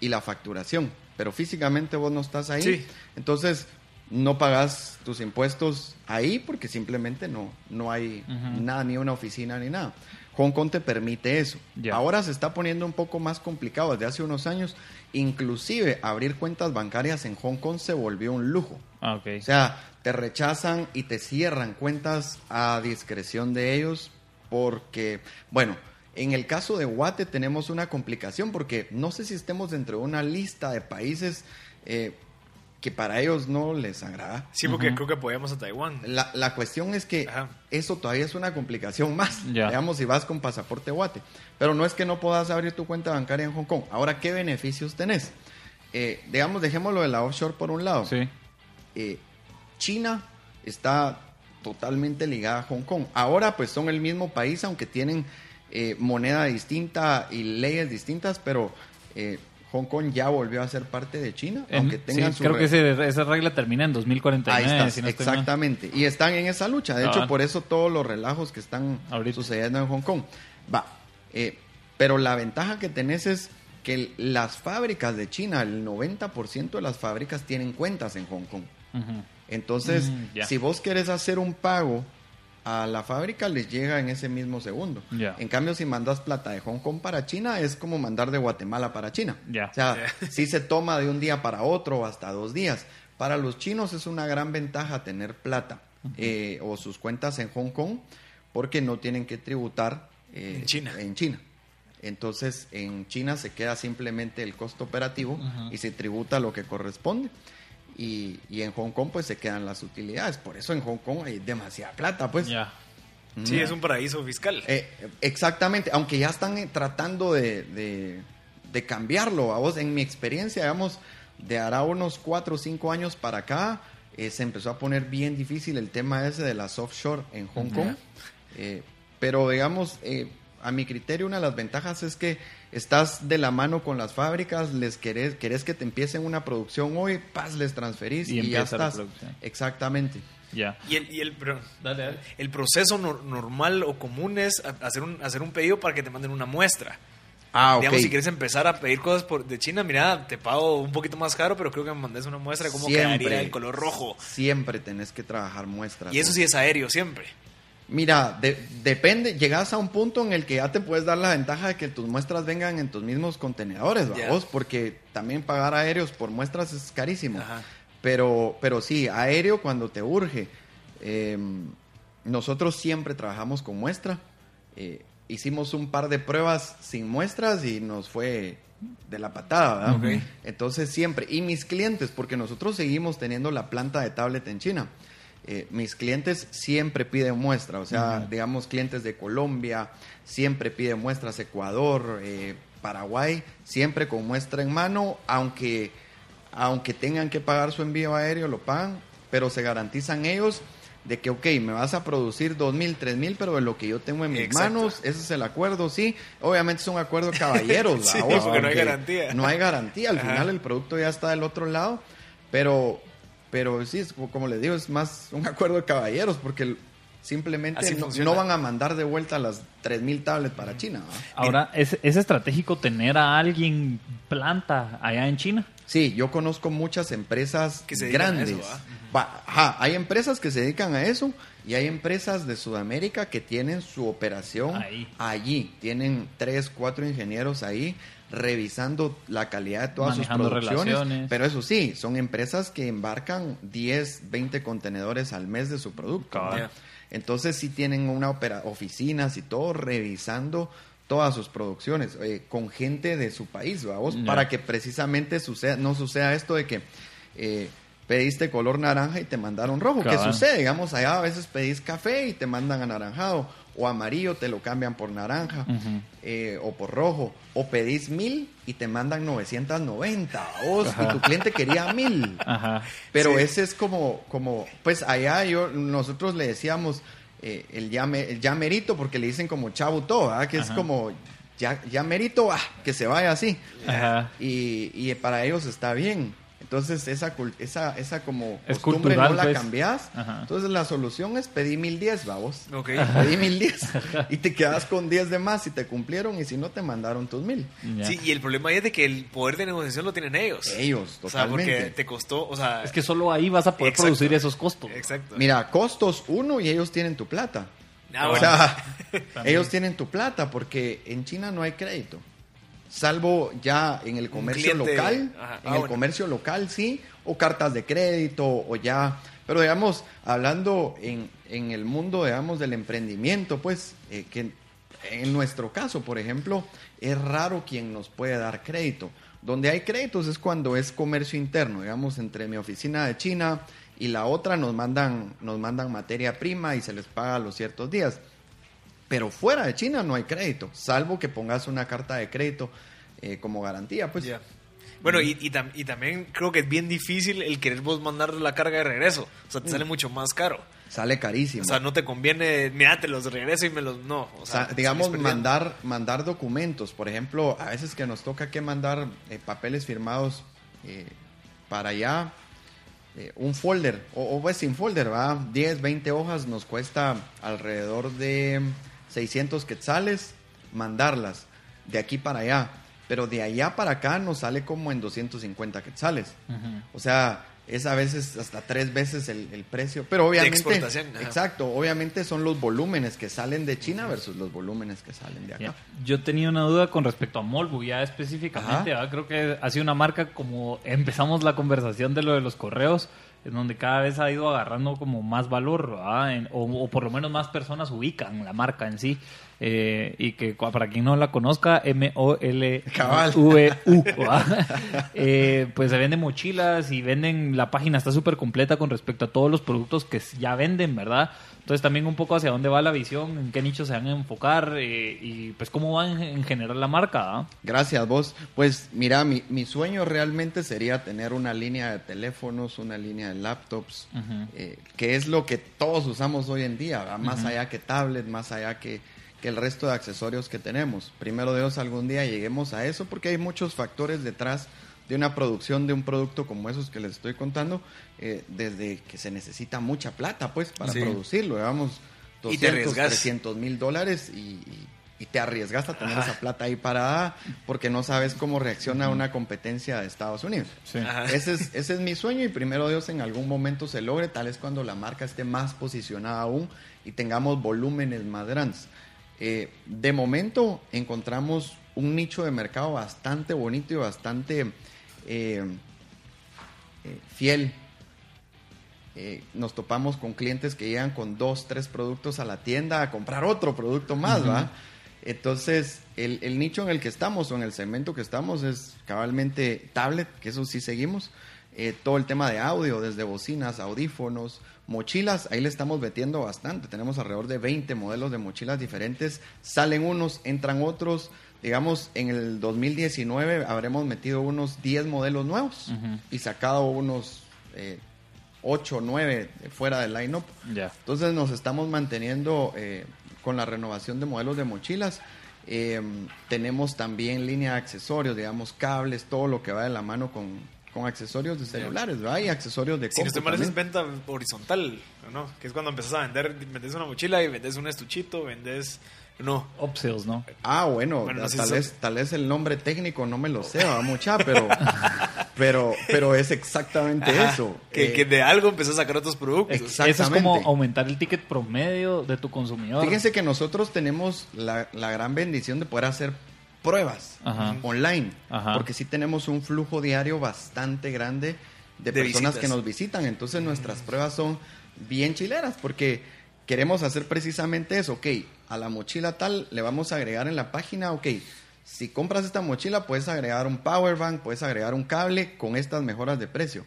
y la facturación, pero físicamente vos no estás ahí. Entonces, no pagas tus impuestos ahí porque simplemente no, no hay nada, ni una oficina ni nada. Hong Kong te permite eso. Ahora se está poniendo un poco más complicado desde hace unos años. Inclusive abrir cuentas bancarias en Hong Kong se volvió un lujo. Ah, o sea, te rechazan y te cierran cuentas a discreción de ellos porque, bueno, en el caso de Guate tenemos una complicación porque no sé si estemos dentro de una lista de países eh, que para ellos no les agrada. Sí, porque creo que apoyamos a Taiwán. La, cuestión es que eso todavía es una complicación más, digamos, si vas con pasaporte Guate. Pero no es que no puedas abrir tu cuenta bancaria en Hong Kong. Ahora, ¿qué beneficios tenés? Eh, digamos, dejémoslo de la offshore por un lado. Sí. Eh, China está totalmente ligada a Hong Kong. Ahora, pues son el mismo país, aunque tienen eh, moneda distinta y leyes distintas, pero eh, Hong Kong ya volvió a ser parte de China, aunque tengan Creo que esa regla termina en 2049. Ahí está, exactamente. Y están en esa lucha. De hecho, por eso todos los relajos que están sucediendo en Hong Kong. Va. Eh, pero la ventaja que tenés es que las fábricas de China, el 90% de las fábricas tienen cuentas en Hong Kong. Entonces, mm, si vos querés hacer un pago a la fábrica les llega en ese mismo segundo. En cambio, si mandas plata de Hong Kong para China, es como mandar de Guatemala para China. O sea, si se toma de un día para otro o hasta dos días. Para los chinos es una gran ventaja tener plata eh, o sus cuentas en Hong Kong porque no tienen que tributar eh, en, China. en China. Entonces, en China se queda simplemente el costo operativo y se tributa lo que corresponde y, en Hong Kong pues se quedan las utilidades. Por eso en Hong Kong hay demasiada plata, pues. Ya. Sí, es un paraíso fiscal. Eh, exactamente, aunque ya están eh, tratando de, de, cambiarlo. A vos, en mi experiencia, digamos, de hará unos cuatro o cinco años para acá, eh, se empezó a poner bien difícil el tema ese de las offshore en Hong Kong. pero digamos, a mi criterio, una de las ventajas es que estás de la mano con las fábricas, les querés, querés que te empiecen una producción hoy, paz, les transferís y, ya estás. Exactamente. Ya. Y el, y el, el proceso normal o común es hacer un, hacer un pedido para que te manden una muestra. Ah, Digamos, si quieres empezar a pedir cosas por, de China, mira, te pago un poquito más caro, pero creo que me mandes una muestra de cómo quedaría el color rojo. Siempre tenés que trabajar muestras. Y eso sí es aéreo, siempre. Mira, depende, llegas a un punto en el que ya te puedes dar la ventaja de que tus muestras vengan en tus mismos contenedores, vamos, porque también pagar aéreos por muestras es carísimo. Pero, pero sí, aéreo cuando te urge. Em, nosotros siempre trabajamos con muestra. Eh, hicimos un par de pruebas sin muestras y nos fue de la patada, ¿verdad? Entonces siempre, y mis clientes, porque nosotros seguimos teniendo la planta de tablet en China. Eh, mis clientes siempre piden muestra, o sea, digamos clientes de Colombia, siempre piden muestras, Ecuador, eh, Paraguay, siempre con muestra en mano, aunque, aunque tengan que pagar su envío aéreo, lo pagan, pero se garantizan ellos de que, ok, me vas a producir dos mil, tres mil, pero de lo que yo tengo en mis manos, ese es el acuerdo, sí. Obviamente es un acuerdo caballeros, sí, porque no hay garantía. No hay garantía, al final el producto ya está del otro lado, pero pero sí, como les digo, es más un acuerdo de caballeros, porque simplemente no, van a mandar de vuelta las 3.000 tablets para China. Ahora, ¿es, estratégico tener a alguien planta allá en China? Sí, yo conozco muchas empresas que se grandes. hay empresas que se dedican a eso y hay empresas de Sudamérica que tienen su operación allí. Tienen tres, cuatro ingenieros ahí revisando la calidad de todas Manejando sus producciones. relaciones. Pero eso sí, son empresas que embarcan 10, 20 contenedores al mes de su producto. Entonces sí tienen una opera, oficinas y todo revisando todas sus producciones eh, con gente de su país, vamos, para que precisamente suceda, no suceda esto de que eh, pediste color naranja y te mandaron rojo. ¿Qué Cabal. sucede? Digamos, allá a veces pedís café y te mandan anaranjado, o amarillo te lo cambian por naranja, eh, o por rojo, o pedís mil y te mandan 990, vos, y tu cliente quería mil. Ajá. Pero Sí. ese es como, como, pues allá yo, nosotros le decíamos eh, el, ya me- el ya merito, porque le dicen como chavo todo, que es como ya, ya merito, ah, que se vaya así. Ajá. Y, y para ellos está bien. Entonces esa, cul- esa, esa como Es costumbre cultural, no la pues. cambiás. Ajá. Entonces la solución es pedir mil diez, vamos. Ok. Pedí mil diez. y te quedas con 10 de más si te cumplieron y si no te mandaron tus mil. Ya. Sí, y el problema ahí es de que el poder de negociación lo tienen ellos. Ellos, O sea, porque totalmente. te costó, o sea... Es que solo ahí vas a poder Exacto. producir esos costos. Exacto. Mira, costos uno y ellos tienen tu plata. Ah, o bueno. sea, ellos tienen tu plata porque en China no hay crédito. Salvo ya en el comercio cliente- local, Ajá. en Ah, el bueno. comercio local sí, o cartas de crédito, o ya. Pero digamos, hablando en, en el mundo, digamos, del emprendimiento, pues, eh, que en nuestro caso, por ejemplo, es raro quien nos puede dar crédito. Donde hay créditos es cuando es comercio interno, digamos, entre mi oficina de China y la otra nos mandan, nos mandan materia prima y se les paga a los ciertos días. Pero fuera de China no hay crédito, salvo que pongas una carta de crédito eh, como garantía, pues. Ya. Bueno, y, y, tam- y también creo que es bien difícil el querer vos mandar la carga de regreso. O sea, te Mm. sale mucho más caro. Sale carísimo. O sea, no te conviene, mira, te los regreso y me los... No, o O sea, digamos, mandar, mandar documentos. Por ejemplo, a veces que nos toca que mandar eh, papeles firmados eh, para allá, eh, un folder, o, o pues sin folder, va 10, 20 hojas, nos cuesta alrededor de 600 quetzales mandarlas de aquí para allá. Pero de allá para acá nos sale como en 250 quetzales. O sea, es a veces hasta tres veces el, el precio. Pero obviamente. exportación, ajá. Exacto, obviamente son los volúmenes que salen de China versus los volúmenes que salen de acá. Yo tenía una duda con respecto a Molbu, ya específicamente. Creo que ha sido una marca como empezamos la conversación de lo de los correos, en donde cada vez ha ido agarrando como más valor. En- o, o por lo menos más personas ubican la marca en sí. Eh, y que para quien no la conozca, M-O-L-V-U. Eh, pues se venden mochilas y venden, la página está súper completa con respecto a todos los productos que ya venden, ¿verdad? Entonces también un poco hacia dónde va la visión, en qué nicho se van a enfocar eh, y pues cómo va en, en general la marca. ¿ah? Gracias, vos. Pues mira, mi, mi sueño realmente sería tener una línea de teléfonos, una línea de laptops, eh, que es lo que todos usamos hoy en día, ¿verdad? más allá que tablet, más allá que, que el resto de accesorios que tenemos. Primero Dios, algún día lleguemos a eso porque hay muchos factores detrás de una producción de un producto como esos que les estoy contando, eh, desde que se necesita mucha plata, pues, para Sí. producirlo, digamos, Y te 200, arriesgas. 300 mil dólares y, y- y te arriesgas a tener esa plata ahí parada porque no sabes cómo reacciona una competencia de Estados Unidos. Ese es, ese es mi sueño y primero Dios en algún momento se logre, tal vez cuando la marca esté más posicionada aún y tengamos volúmenes más grandes. Eh, de momento encontramos un nicho de mercado bastante bonito y bastante eh, eh, fiel. Eh, nos topamos con clientes que llegan con dos, tres productos a la tienda a comprar otro producto más, ¿va? Entonces, el, el nicho en el que estamos o en el segmento que estamos es cabalmente tablet, que eso sí seguimos. Eh, todo el tema de audio, desde bocinas, audífonos, mochilas, ahí le estamos metiendo bastante. Tenemos alrededor de 20 modelos de mochilas diferentes. Salen unos, entran otros. Digamos, en el 2019 habremos metido unos 10 modelos nuevos Ujú. y sacado unos eh, 8 o 9 fuera del line-up. Ya. Entonces nos estamos manteniendo eh, con la renovación de modelos de mochilas. Eh, tenemos también línea de accesorios, digamos, cables, todo lo que va de la mano con, con accesorios de celulares, ¿verdad? Y accesorios de Si no estoy mal, es venta horizontal, ¿no? Que es cuando empezás a vender, vendes una mochila y vendes un estuchito, vendes... No. Upsells, ¿no? Ah, bueno, Bueno, no sé tal, si vez, son- tal vez el nombre técnico no me lo sé, va mucha, pero, pero, pero es exactamente Ajá. eso. Que, Eh, que de algo empezás a sacar otros productos. Exacto. Eso es como Exactamente. aumentar el ticket promedio de tu consumidor. Fíjense que nosotros tenemos la, la gran bendición de poder hacer pruebas Ajá. online, Ajá. porque sí tenemos un flujo diario bastante grande de, De personas visitas. que nos visitan, entonces nuestras pruebas son bien chileras, porque queremos hacer precisamente eso, ok, a la mochila tal le vamos a agregar en la página, ok, si compras esta mochila puedes agregar un power bank, puedes agregar un cable con estas mejoras de precio.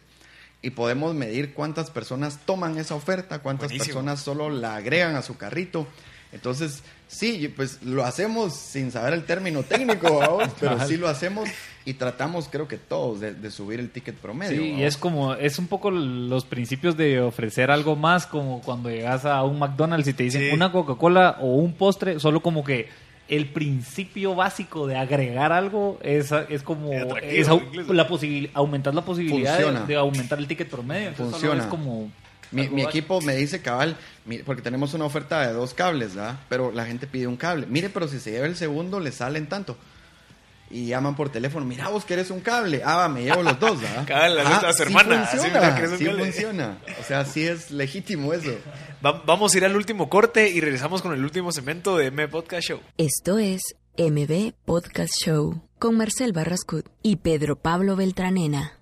Y podemos medir cuántas personas toman esa oferta, cuántas Buenísimo. personas solo la agregan a su carrito. Entonces, sí, pues lo hacemos sin saber el término técnico, ¿vamos? pero sí lo hacemos y tratamos, creo que todos, de, de subir el ticket promedio. Sí, y ¿vamos? es como, es un poco los principios de ofrecer algo más, como cuando llegas a un McDonald's y te dicen Sí. una Coca-Cola o un postre, solo como que el principio básico de agregar algo es, es como Es la aumentar la posibilidad de, aumentar el ticket promedio. Entonces, solo Funciona. es como Mi, mi equipo me dice, cabal, mi- porque tenemos una oferta de dos cables, ¿verdad? Pero la gente pide un cable. Mire, pero si se lleva el segundo, le salen tanto. Y llaman por teléfono, mira, vos querés un cable. Ah, va, me llevo los dos, ¿verdad? Cabal, la neta, a su sí hermana, así, funciona, mira, ¿querés un sí funciona. O sea, sí es legítimo eso. Va- vamos a ir al último corte y regresamos con el último segmento de M Podcast Show. Esto es MB Podcast Show con Marcel Barrascut y Pedro Pablo Beltranena.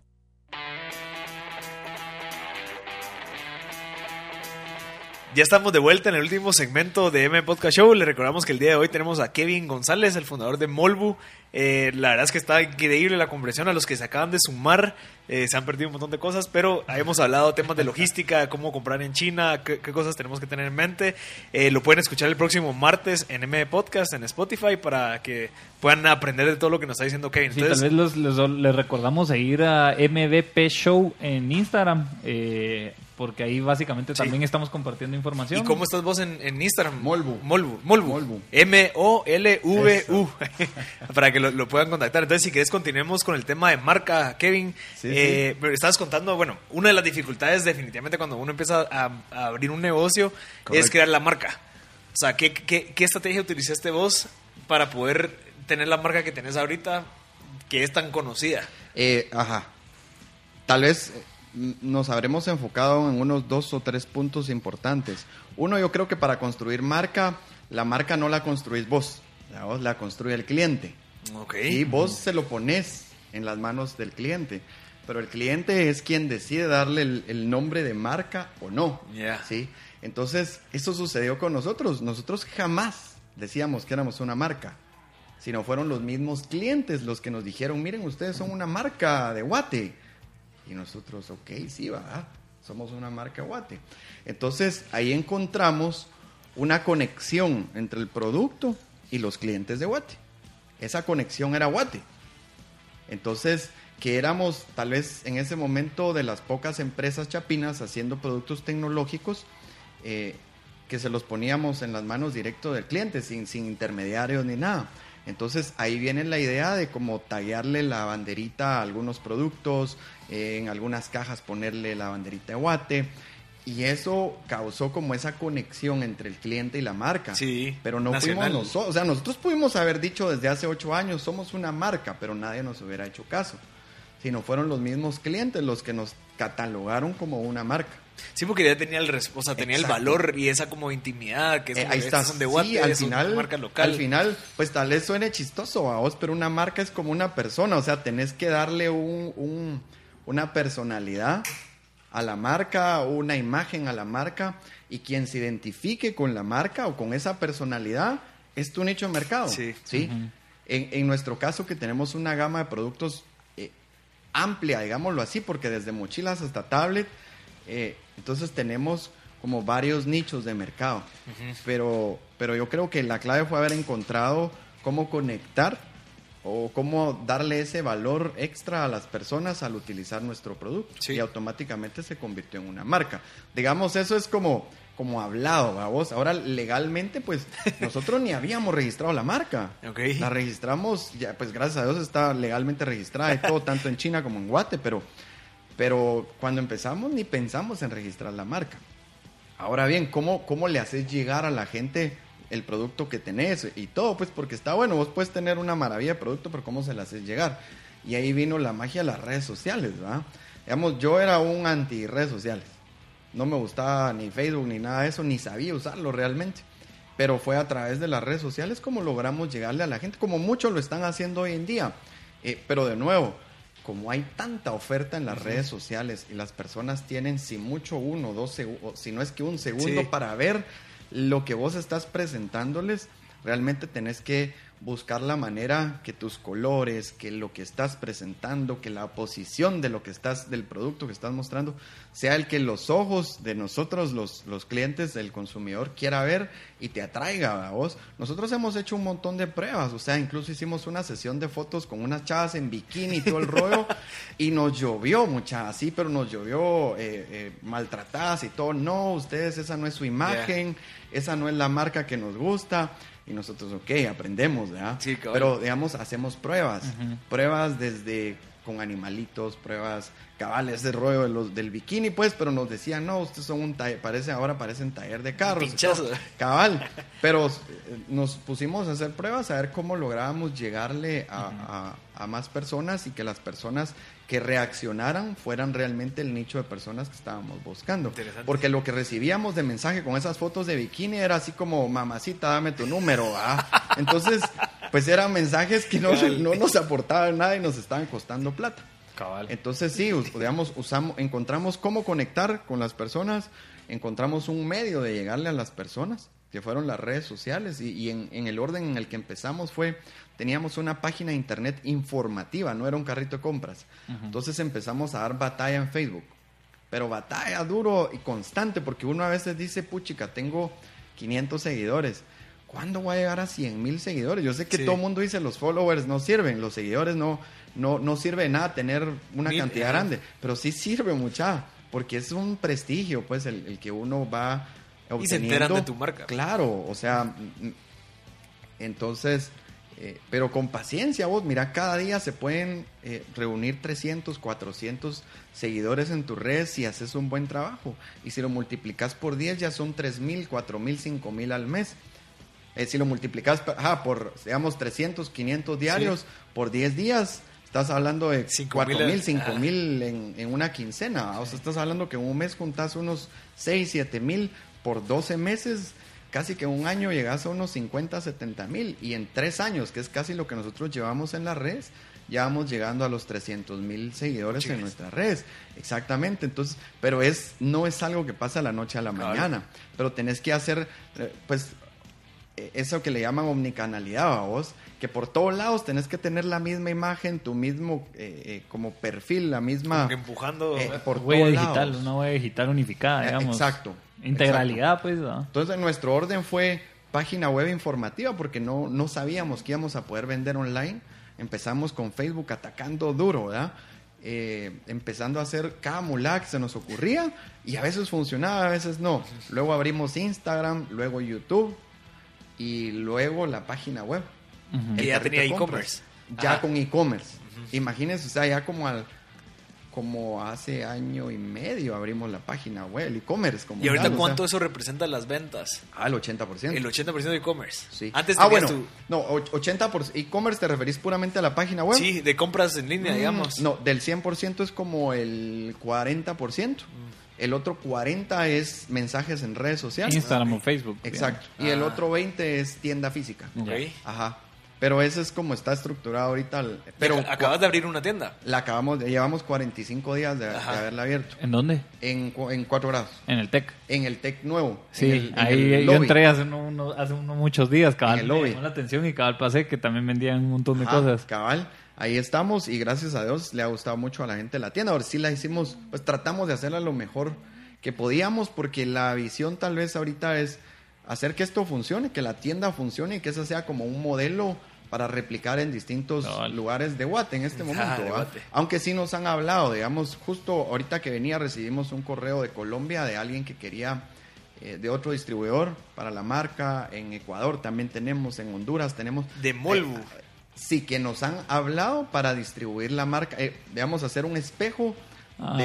Ya estamos de vuelta en el último segmento de M Podcast Show. Le recordamos que el día de hoy tenemos a Kevin González, el fundador de Molbu. Eh, la verdad es que está increíble la conversión a los que se acaban de sumar. Eh, se han perdido un montón de cosas, pero hemos hablado temas de logística, de cómo comprar en China, qué, qué cosas tenemos que tener en mente. Eh, lo pueden escuchar el próximo martes en M Podcast, en Spotify, para que puedan aprender de todo lo que nos está diciendo Kevin. Sí, Entonces, tal vez los- los- les recordamos seguir a MVP Show en Instagram, eh, porque ahí básicamente Sí. también estamos compartiendo información. ¿Y cómo estás vos en, en Instagram? Molbu. Molbu. Molbu. Molbu. M-O-L-V-U. Para que lo, lo puedan contactar. Entonces, si querés, continuemos con el tema de marca, Kevin. Sí, Eh, estabas contando, bueno, una de las dificultades definitivamente cuando uno empieza a, a abrir un negocio es crear la marca. O sea, ¿qué, qué, qué estrategia utilizaste vos para poder tener la marca que tenés ahorita que es tan conocida? Eh, ajá. Tal vez eh, nos habremos enfocado en unos dos o tres puntos importantes. Uno, yo creo que para construir marca, la marca no la construís vos, la, vos la construye el cliente. Ok. Y vos se lo pones en las manos del cliente. Pero el cliente es quien decide darle el, el nombre de marca o no. ¿sí? Entonces, eso sucedió con nosotros. Nosotros jamás decíamos que éramos una marca, sino fueron los mismos clientes los que nos dijeron, miren, ustedes son una marca de guate. Y nosotros, ok, sí, va, somos una marca guate. Entonces, ahí encontramos una conexión entre el producto y los clientes de guate. Esa conexión era guate. Entonces, que éramos tal vez en ese momento de las pocas empresas chapinas haciendo productos tecnológicos eh, que se los poníamos en las manos directo del cliente, sin, sin intermediarios ni nada. Entonces ahí viene la idea de como tallarle la banderita a algunos productos, eh, en algunas cajas ponerle la banderita de guate. Y eso causó como esa conexión entre el cliente y la marca. Sí, Pero no nacional. fuimos nosotros. O sea, nosotros pudimos haber dicho desde hace ocho años, somos una marca, pero nadie nos hubiera hecho caso. Sino fueron los mismos clientes los que nos catalogaron como una marca. Sí, porque ya tenía el, o sea, tenía el valor y esa como intimidad que es Eh, ahí estas está. son de Guate, sí, al es una final, marca local. al final, pues tal vez suene chistoso a vos, pero una marca es como una persona, o sea, tenés que darle un, un- una personalidad a la marca, una imagen a la marca, y quien se identifique con la marca o con esa personalidad es tu nicho de mercado. Sí. en, en nuestro caso que tenemos una gama de productos eh, amplia, digámoslo así, porque desde mochilas hasta tablet, eh, entonces tenemos como varios nichos de mercado. pero, pero yo creo que la clave fue haber encontrado cómo conectar o cómo darle ese valor extra a las personas al utilizar nuestro producto. Sí. Y automáticamente se convirtió en una marca. Digamos, eso es como, como hablado, a vos. Ahora, legalmente, pues nosotros ni habíamos registrado la marca. La registramos, ya, pues gracias a Dios está legalmente registrada y todo, tanto en China como en Guate, pero, pero cuando empezamos ni pensamos en registrar la marca. Ahora bien, ¿cómo, ¿cómo le haces llegar a la gente el producto que tenés y todo? Pues porque está bueno, vos puedes tener una maravilla de producto, pero ¿cómo se le haces llegar? Y ahí vino la magia de las redes sociales, ¿verdad? Digamos, yo era un anti redes sociales. No me gustaba ni Facebook ni nada de eso, ni sabía usarlo realmente. pero fue a través de las redes sociales como logramos llegarle a la gente, como muchos lo están haciendo hoy en día. Eh, pero de nuevo, como hay tanta oferta en las redes sociales y las personas tienen, si mucho, uno, dos segundos, si no es que un segundo para ver lo que vos estás presentándoles, realmente tenés que buscar la manera que tus colores, que lo que estás presentando, que la posición de lo que estás, del producto que estás mostrando, sea el que los ojos de nosotros, los, los clientes, el consumidor, quiera ver y te atraiga a vos. Nosotros hemos hecho un montón de pruebas, o sea, incluso hicimos una sesión de fotos con unas chavas en bikini y todo el rollo, y nos llovió mucha así, pero nos llovió eh, eh, maltratadas y todo. No, ustedes, esa no es su imagen, esa no es la marca que nos gusta y nosotros, ok, aprendemos, ¿verdad? Sí, Pero, digamos, hacemos pruebas, pruebas desde con animalitos, pruebas cabales de rollo de los, del bikini, pues, pero nos decían, no, ustedes son un taller, parece, ahora parecen taller de carros. Pinchazo. Cabal. Pero eh, nos pusimos a hacer pruebas, a ver cómo lográbamos llegarle a, a, más personas y que las personas que reaccionaran fueran realmente el nicho de personas que estábamos buscando. Porque lo que recibíamos de mensaje con esas fotos de bikini era así como, mamacita, dame tu número. Entonces, pues eran mensajes que no, no nos aportaban nada y nos estaban costando plata. Cabal. Entonces sí, digamos, usamos, encontramos cómo conectar con las personas, encontramos un medio de llegarle a las personas, que fueron las redes sociales, y, en, el orden en el que empezamos fue, teníamos una página de internet informativa, no era un carrito de compras. Entonces empezamos a dar batalla en Facebook, pero batalla duro y constante, porque uno a veces dice, puchica, tengo 500 seguidores. ¿Cuándo voy a llegar a 100 mil seguidores? Yo sé que todo el mundo dice los followers no sirven, los seguidores no, no, no sirve de nada tener una cantidad grande, pero sí sirve mucha, porque es un prestigio, pues, el, que uno va obteniendo. Y se enteran de tu marca. Claro, o sea, entonces, eh, pero con paciencia vos, mira, cada día se pueden eh, reunir 300, 400 seguidores en tus redes si haces un buen trabajo. Y si lo multiplicas por 10 ya son 3 mil, 4 mil, 5 mil al mes. Eh, si lo multiplicas por, digamos, 300, 500 diarios por 10 días, Estás hablando de cuatro mil, cinco mil en, una quincena. O sea, estás hablando que en un mes juntas unos 6, 7 mil por 12 meses. Casi que un año llegas a unos 50, 70 mil. Y en tres años, que es casi lo que nosotros llevamos en las redes, ya vamos llegando a los 300 mil seguidores en nuestras redes. Exactamente. Entonces, pero es, no es algo que pasa a la noche a la mañana. Pero tenés que hacer, eh, pues, eso que le llaman omnicanalidad a vos que por todos lados tenés que tener la misma imagen, tu mismo eh, eh, como perfil, la misma... empujando... Eh, por huella digital, una huella digital unificada, digamos. Exacto. Integralidad, pues. Entonces nuestro orden fue página web informativa porque no, no sabíamos que íbamos a poder vender online. Empezamos con Facebook atacando duro, ¿verdad? empezando a hacer cada mulá que se nos ocurría y a veces funcionaba, a veces no. Luego abrimos Instagram, luego YouTube y luego la página web. Que ya tenía e-commerce. Ya con e-commerce. Imagínense, o sea, ya como al como hace año y medio abrimos la página web, el e-commerce. ¿Y ahorita cuánto eso representa las ventas? Ah, el 80%. El 80% de e-commerce. Sí. Antes ah, bueno, no, 80% e-commerce te referís puramente a la página web. Sí, de compras en línea, mm, digamos. No, del 100% es como el 40%. Mm. El otro 40 es mensajes en redes sociales. Instagram o Facebook. Exacto. Y el ah. otro 20 es tienda física. Ok. Ajá. Pero eso es como está estructurado ahorita. Pero acabas de abrir una tienda. La acabamos, de, llevamos 45 días de, haberla abierto. ¿En dónde? En, en 4 grados. En el TEC. En el TEC nuevo. Sí, ahí yo entré hace, uno, hace muchos días, cabal. En el lobby. Me la atención y cabal pasé que también vendían un montón de cosas. Cabal. Ahí estamos y gracias a Dios le ha gustado mucho a la gente de la tienda. Ahora sí la hicimos, pues tratamos de hacerla lo mejor que podíamos porque la visión tal vez ahorita es hacer que esto funcione, que la tienda funcione y que eso sea como un modelo para replicar en distintos lugares de Guate en este ah, momento. Aunque sí nos han hablado, digamos, justo ahorita que venía recibimos un correo de Colombia de alguien que quería eh, de otro distribuidor para la marca, en Ecuador también tenemos, en Honduras tenemos. De Molbu. Eh, sí, que nos han hablado para distribuir la marca, eh, digamos, hacer un espejo. Ah,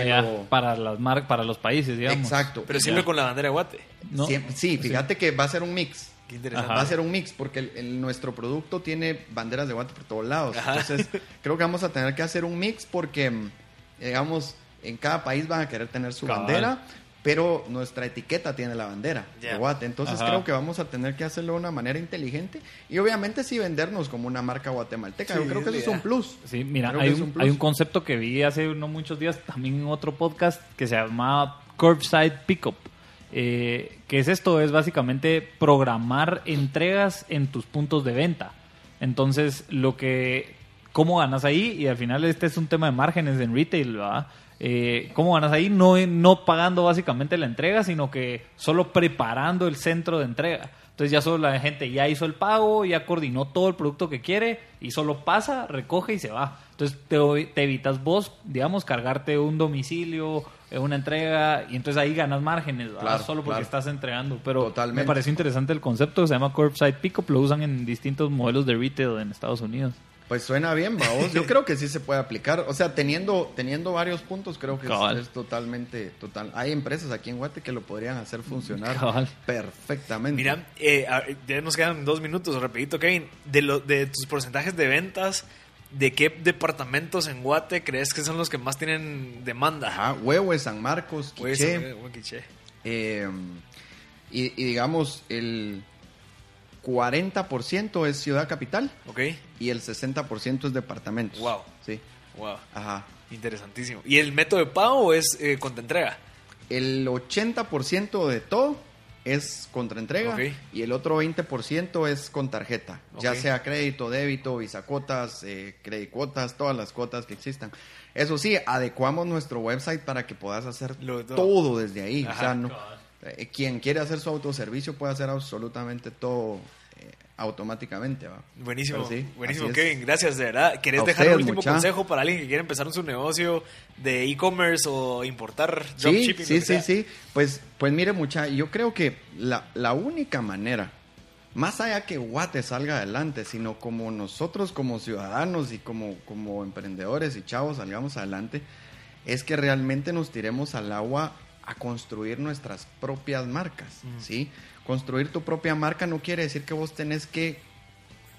para las mar para los países, digamos. Exacto. Pero siempre con la bandera de Guate. sí, fíjate que va a ser un mix. Va a ser un mix porque nuestro producto tiene banderas de guate por todos lados. Entonces, creo que vamos a tener que hacer un mix porque, digamos, en cada país van a querer tener su bandera, pero nuestra etiqueta tiene la bandera Guate. Entonces Ajá. creo que vamos a tener que hacerlo de una manera inteligente y obviamente sí vendernos como una marca guatemalteca. Sí, Yo creo que es eso es un plus. Sí, mira, hay que es un, plus. hay un concepto que vi hace no muchos días también en otro podcast que se llamaba Curbside Pickup. Eh, ¿Qué es esto? Es básicamente programar entregas en tus puntos de venta. Entonces, lo que, ¿cómo ganas ahí? Y al final este es un tema de márgenes en retail, ¿verdad? Eh, ¿Cómo ganas ahí? No, no pagando básicamente la entrega, sino que solo preparando el centro de entrega. Entonces ya solo la gente ya hizo el pago, ya coordinó todo el producto que quiere y solo pasa, recoge y se va. Entonces te, te evitas vos, digamos, cargarte un domicilio, eh, una entrega y entonces ahí ganas márgenes, ¿verdad? Claro, solo porque claro. estás entregando. Pero Totalmente. me pareció interesante el concepto, se llama Curbside Pickup, lo usan en distintos modelos de retail en Estados Unidos. Pues suena bien, vamos. Yo creo que sí se puede aplicar. O sea, teniendo, teniendo varios puntos, creo que es, totalmente total. Hay empresas aquí en Guate que lo podrían hacer funcionar Cabal. perfectamente. Mira, eh, ya nos quedan dos minutos, rapidito, Kevin. De, lo, de tus porcentajes de ventas, ¿de qué departamentos en Guate crees que son los que más tienen demanda? Ajá, Huehue, San Marcos, quiché. eh, y, y digamos, el 40% es ciudad capital Ok, y el 60% es departamentos. Wow. Sí, wow, ajá. interesantísimo. ¿Y el método de pago es eh, contra entrega? El 80% de todo es contraentrega Ok. y el otro 20% es con tarjeta, ya sea crédito, débito, visacuotas, eh, credicuotas, todas las cuotas que existan. Eso sí, adecuamos nuestro website para que puedas hacer Lo todo. todo. desde ahí. o sea, no, eh, quien quiere hacer su autoservicio puede hacer absolutamente todo automáticamente. ¿va? Buenísimo, sí, buenísimo. Kevin. Gracias, de verdad. ¿Querés A dejar ustedes, un último mucha. consejo para alguien que quiera empezar su negocio de e-commerce o importar Sí, dropshipping? sí, sí, sea? sí. Pues, pues mire, mucha, yo creo que la, la única manera, más allá que Guate salga adelante, sino como nosotros como ciudadanos y como, como emprendedores y chavos salgamos adelante, es que realmente nos tiremos al agua a construir nuestras propias marcas, ¿sí? Construir tu propia marca no quiere decir que vos tenés que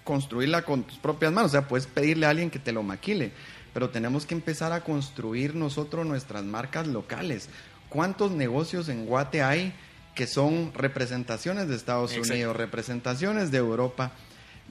construirla con tus propias manos. O sea, puedes pedirle a alguien que te lo maquile, pero tenemos que empezar a construir nosotros nuestras marcas locales. ¿Cuántos negocios en Guate hay que son representaciones de Estados Exacto. Unidos, representaciones de Europa,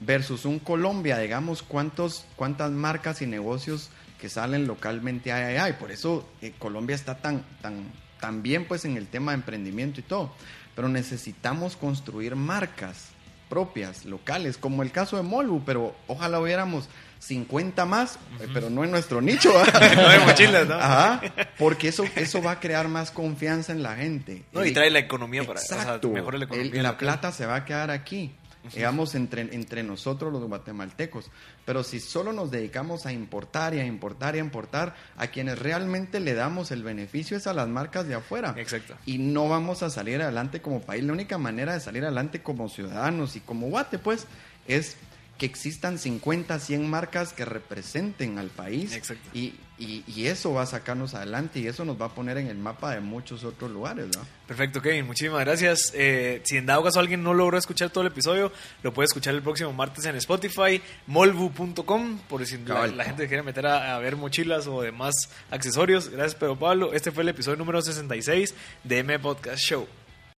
versus un Colombia? Digamos, ¿cuántos, ¿cuántas marcas y negocios que salen localmente hay allá? Y por eso eh, Colombia está tan, tan, tan bien pues en el tema de emprendimiento y todo. Pero necesitamos construir marcas propias, locales, como el caso de Molbu, pero ojalá hubiéramos 50 más, eh, pero no en nuestro nicho. No de mochilas, ¿no? Ajá, porque eso, eso va a crear más confianza en la gente. No, y trae la economía para... O sea, la economía. El- la local. plata se va a quedar aquí, digamos, entre, entre nosotros los guatemaltecos. Pero si solo nos dedicamos a importar y a importar y a importar, a quienes realmente le damos el beneficio es a las marcas de afuera. Exacto. Y no vamos a salir adelante como país. La única manera de salir adelante como ciudadanos y como Guate, pues, es que existan 50, 100 marcas que representen al país. Exacto. Y, y- y eso va a sacarnos adelante y eso nos va a poner en el mapa de muchos otros lugares, ¿no? Perfecto, Kevin. Muchísimas gracias. Eh, si en dado caso alguien no logró escuchar todo el episodio, lo puede escuchar el próximo martes en Spotify, molbu.com, por si la gente quiere meter a, a ver mochilas o demás accesorios. Gracias, Pedro Pablo. Este fue el episodio número 66 de M Podcast Show.